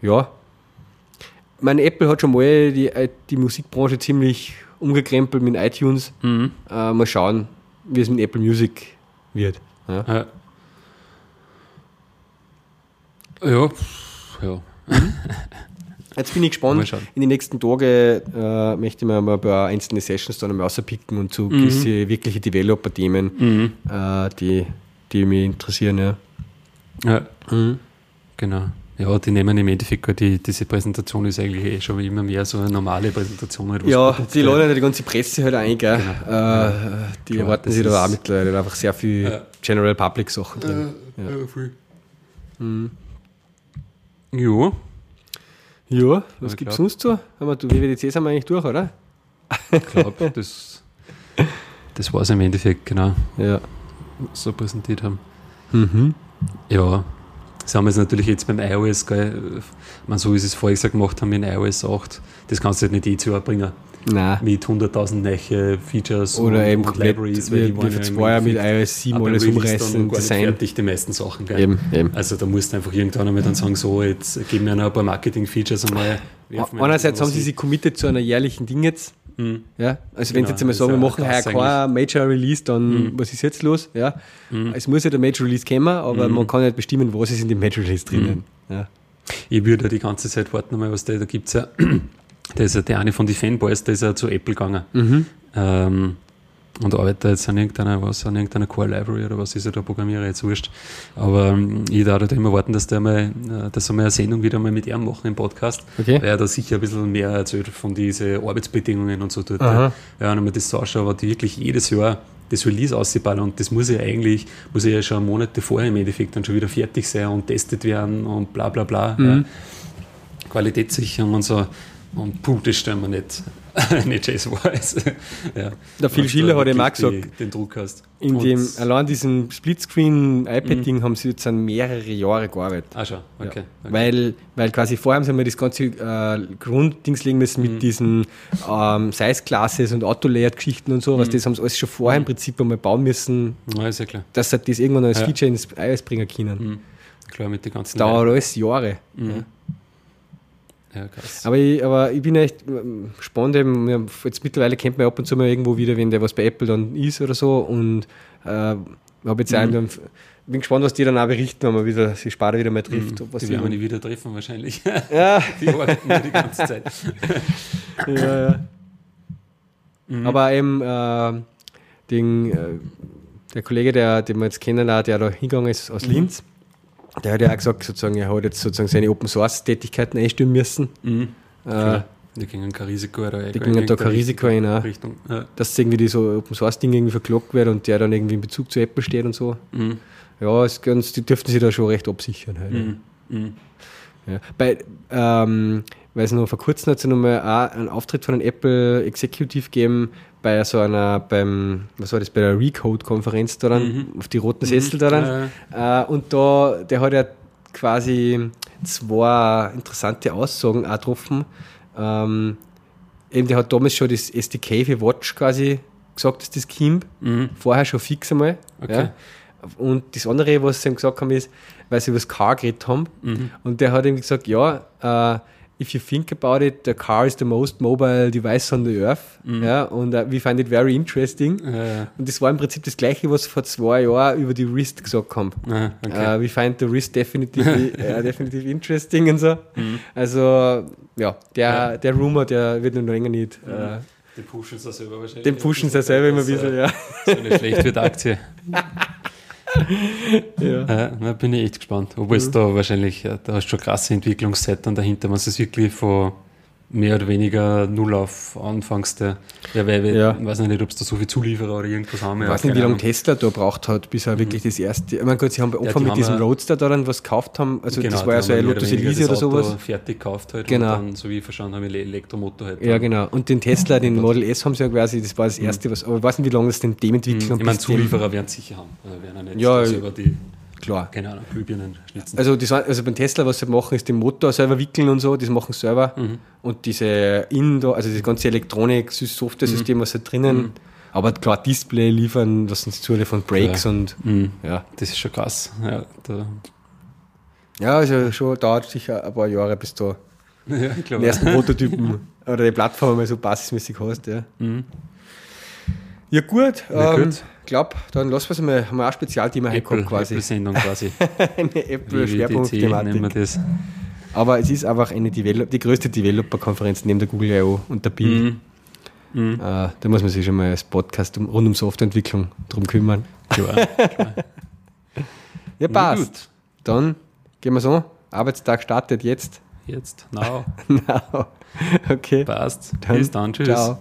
S1: Ja, meine Apple hat schon mal die, äh, die Musikbranche ziemlich umgekrempelt mit iTunes.
S2: Mhm.
S1: Äh, mal schauen, wie es mit Apple Music wird. Ja.
S2: Ja. Ja, ja.
S1: Jetzt bin ich gespannt. In den nächsten Tagen äh, möchte ich mir mal ein paar einzelne Sessions dann einmal rauspicken und so
S2: Mhm.
S1: gewisse wirkliche Developer-Themen, äh, die, die mich interessieren. Ja.
S2: ja. Genau. Ja, die nehmen im Endeffekt, die, diese Präsentation ist eigentlich eh schon immer mehr so eine normale Präsentation. Halt,
S1: Ja,
S2: Produkte-
S1: die laden ja die ganze Presse halt ein, gell?
S2: Genau.
S1: Äh, die
S2: Klar,
S1: erwarten sich da auch mittlerweile einfach sehr viel
S2: Ja.
S1: General Public Sachen drin.
S2: Ja, voll. Ja,
S1: Ja, was gibt es sonst so? Haben wir, du, WWDC sind wir eigentlich durch, oder?
S2: ich glaube, das, das war es im Endeffekt, genau,
S1: Ja.
S2: was sie präsentiert haben.
S1: Mhm.
S2: Ja, haben wir jetzt natürlich jetzt beim iOS, gell, man, so wie sie es vorher gesagt gemacht haben in iOS 8, das kannst du halt nicht jedes Jahr bringen.
S1: Nein.
S2: Mit 100.000 neue Features
S1: Oder
S2: und,
S1: eben
S2: und Libraries,
S1: vor
S2: ja im
S1: zwei Jahren mit iOS 7
S2: ab dem
S1: alles umreißen,
S2: nicht
S1: Design.
S2: fertig, die meisten Sachen. Gell?
S1: Eben, eben.
S2: Also da musst du einfach irgendwann einmal dann sagen, so, jetzt geben wir noch ein paar Marketing-Features einmal. wir
S1: Einerseits haben sie sich committed zu einer jährlichen Ding jetzt.
S2: Mhm.
S1: Ja, also wenn
S2: Genau,
S1: sie jetzt einmal sagen, wir machen heuer kein Major Release, dann was ist jetzt los? Ja, es muss ja der Major Release kommen, aber man kann nicht bestimmen, was ist in dem Major Release drinnen. Ja.
S2: Ich würde ja die ganze Zeit warten, einmal, was da, da gibt es ja, der ist ja der eine von den Fanboys, der ist ja zu Apple gegangen.
S1: Mhm.
S2: Ähm, und arbeitet jetzt an irgendeiner, was, an irgendeiner Core Library oder was ist er da Programmierer, jetzt wurscht. Aber ähm, ich darf immer warten, dass der mal, äh, dass wir mal eine Sendung wieder mal mit ihm machen im Podcast.
S1: Okay.
S2: Weil er da sicher ein bisschen mehr erzählt von diesen Arbeitsbedingungen und so tut. Ja, und wenn man das so anschaut, aber die wirklich jedes Jahr das Release auszuballern und das muss ja eigentlich, muss ja schon Monate vorher im Endeffekt dann schon wieder fertig sein und testet werden und bla bla bla.
S1: Mhm.
S2: Ja. Qualitätssicherung und so. Und puh, das stellen wir nicht, nicht Jazz-Wise. ja.
S1: Der Phil Schiller hat eben auch gesagt,
S2: die, den Druck hast.
S1: In
S2: Und-
S1: dem, allein diesem Splitscreen-iPad-Ding haben sie jetzt an mehrere Jahre gearbeitet.
S2: Ah, schon, okay.
S1: Ja.
S2: okay.
S1: Weil, weil quasi vorher haben sie mal das ganze äh, Grunddings legen müssen
S2: Mhm.
S1: mit diesen ähm, Size-Classes und Auto-Layout-Geschichten und so,
S2: Mhm.
S1: was das haben sie alles schon vorher im Prinzip einmal bauen müssen,
S2: Ja, ist ja klar.
S1: dass sie das irgendwann als
S2: Ja.
S1: Feature ins iOS bringen können.
S2: Mhm. Klar, mit den ganzen.
S1: Das dauert alles Jahre.
S2: Mhm. Ja, krass.
S1: Aber ich, aber ich bin echt ähm, eben, haben- jetzt mittlerweile kennt man ab und zu mal irgendwo wieder, wenn der was bei Apple dann ist oder so und äh, habe jetzt
S2: Mhm.
S1: dann, bin gespannt, was die dann auch berichten, wenn man wieder sich Spare wieder mal trifft.
S2: Mhm. die werden wir nie wieder treffen, wahrscheinlich.
S1: ja,
S2: die arbeiten ja die ganze Zeit.
S1: ja, ja.
S2: Mhm.
S1: Aber eben, äh, den, äh, der Kollege, der, den wir jetzt kennen, der da hingegangen ist
S2: Mhm.
S1: aus Linz, der hat ja auch gesagt, sozusagen, er hat jetzt sozusagen seine Open Source Tätigkeiten einstellen müssen.
S2: Mhm.
S1: Äh.
S2: Die gingen kein Risiko oder
S1: die gingen da kein Risiko ein, auch,
S2: Richtung. Ja.
S1: dass irgendwie die so Open Source Dinge irgendwie verklagt werden und der dann irgendwie in Bezug zu Apple steht und so.
S2: Mhm.
S1: Ja, es die dürften sich da schon recht absichern. Halt.
S2: Mhm. Mhm.
S1: Ja. Bei, ähm, weil es noch vor kurzem hat es noch mal auch einen Auftritt von einem Apple Executive gegeben bei so einer, beim, was war das, bei der Recode-Konferenz da dann,
S2: Mhm.
S1: auf die roten Sessel da dann. Äh, und da, der hat ja quasi zwei interessante Aussagen auch getroffen. Ähm, eben, der hat damals schon das SDK für Watch quasi gesagt, dass das kommt.
S2: Mhm.
S1: Vorher schon fix einmal.
S2: Okay.
S1: Ja. Und das andere, was sie ihm gesagt haben, ist, weil sie über das Car geredet haben.
S2: Mhm.
S1: Und der hat ihm gesagt, ja, uh, if you think about it, the car is the most mobile device on the earth. Ja, und uh, we find it very interesting.
S2: Äh,
S1: Und das war im Prinzip das Gleiche, was sie vor zwei Jahren über die Wrist gesagt haben.
S2: ah, okay.
S1: Uh, we find the wrist definitively, uh, definitive interesting und so. Also, ja, der,
S2: Mhm. Ja.
S1: der Rumor, der wird noch länger nicht. äh,
S2: die pushen es selber wahrscheinlich.
S1: den pushen sie selber immer ein bisschen, ja.
S2: So eine schlecht wird Aktie.
S1: ja.
S2: Äh, da bin ich echt gespannt. Obwohl es da wahrscheinlich, ja, da hast du schon krasse Entwicklungszeiten dahinter, wenn es wirklich von mehr oder weniger null auf anfängst. Ja, weil ich
S1: Ja.
S2: weiß nicht, ob es da so viel Zulieferer oder irgendwas haben.
S1: Ich
S2: ja,
S1: weiß nicht, wie lange. Tesla da braucht hat, bis er wirklich das erste. Ich meine, gut, sie haben bei
S2: Ja,
S1: Anfang
S2: die
S1: mit diesem
S2: ja-
S1: Roadster da dann was gekauft haben. Also, das war ja so ein Lotus Elise oder sowas.
S2: fertig gekauft halt
S1: Genau.
S2: und dann, so wie ich verstanden habe, Elektromotor halt.
S1: Ja, genau. Und den Tesla, den Model S haben sie ja quasi, das war das erste, was. Aber ich weiß nicht, wie lange das denn dem entwickeln
S2: Mhm. Ich meine, Zulieferer werden es sicher haben. Also werden ja nicht
S1: Ja,
S2: selber die,
S1: Klar.
S2: keine Ahnung, Glühbirnen schnitzen.
S1: Also, das, also beim Tesla, was sie machen, ist den Motor selber wickeln und so, das machen sie selber.
S2: Mhm.
S1: Und diese in da, also das ganze Elektronik, Software-System, was sie drinnen.
S2: Mhm.
S1: Aber klar, Display liefern, was sind zu von Brakes
S2: Ja.
S1: und
S2: Mhm.
S1: ja.
S2: Das ist schon krass. Ja, da,
S1: Ja, also schon dauert sicher ein paar Jahre, bis da
S2: ja
S1: den ersten Prototypen oder die Plattform mal so basismäßig hast, ja. Ja, gut.
S2: Ja,
S1: ähm,
S2: gut.
S1: glaub, dann lassen wir es mal, haben wir auch ein Spezialthema
S2: Apple,
S1: quasi.
S2: Apple-Sendung quasi.
S1: eine Apple-Schwerpunktthematik. Aber es ist einfach eine Develop die größte Developer-Konferenz neben der Google I.O. und der Bild.
S2: Mhm.
S1: Äh, da muss man sich schon mal als Podcast um, rund um Softwareentwicklung drum kümmern.
S2: Klar.
S1: Ja,
S2: Na
S1: passt. Dann gehen wir so. Arbeitstag startet jetzt.
S2: Jetzt, now,
S1: okay.
S2: passt.
S1: Dann
S2: Bis dann, tschüss.
S1: Ciao.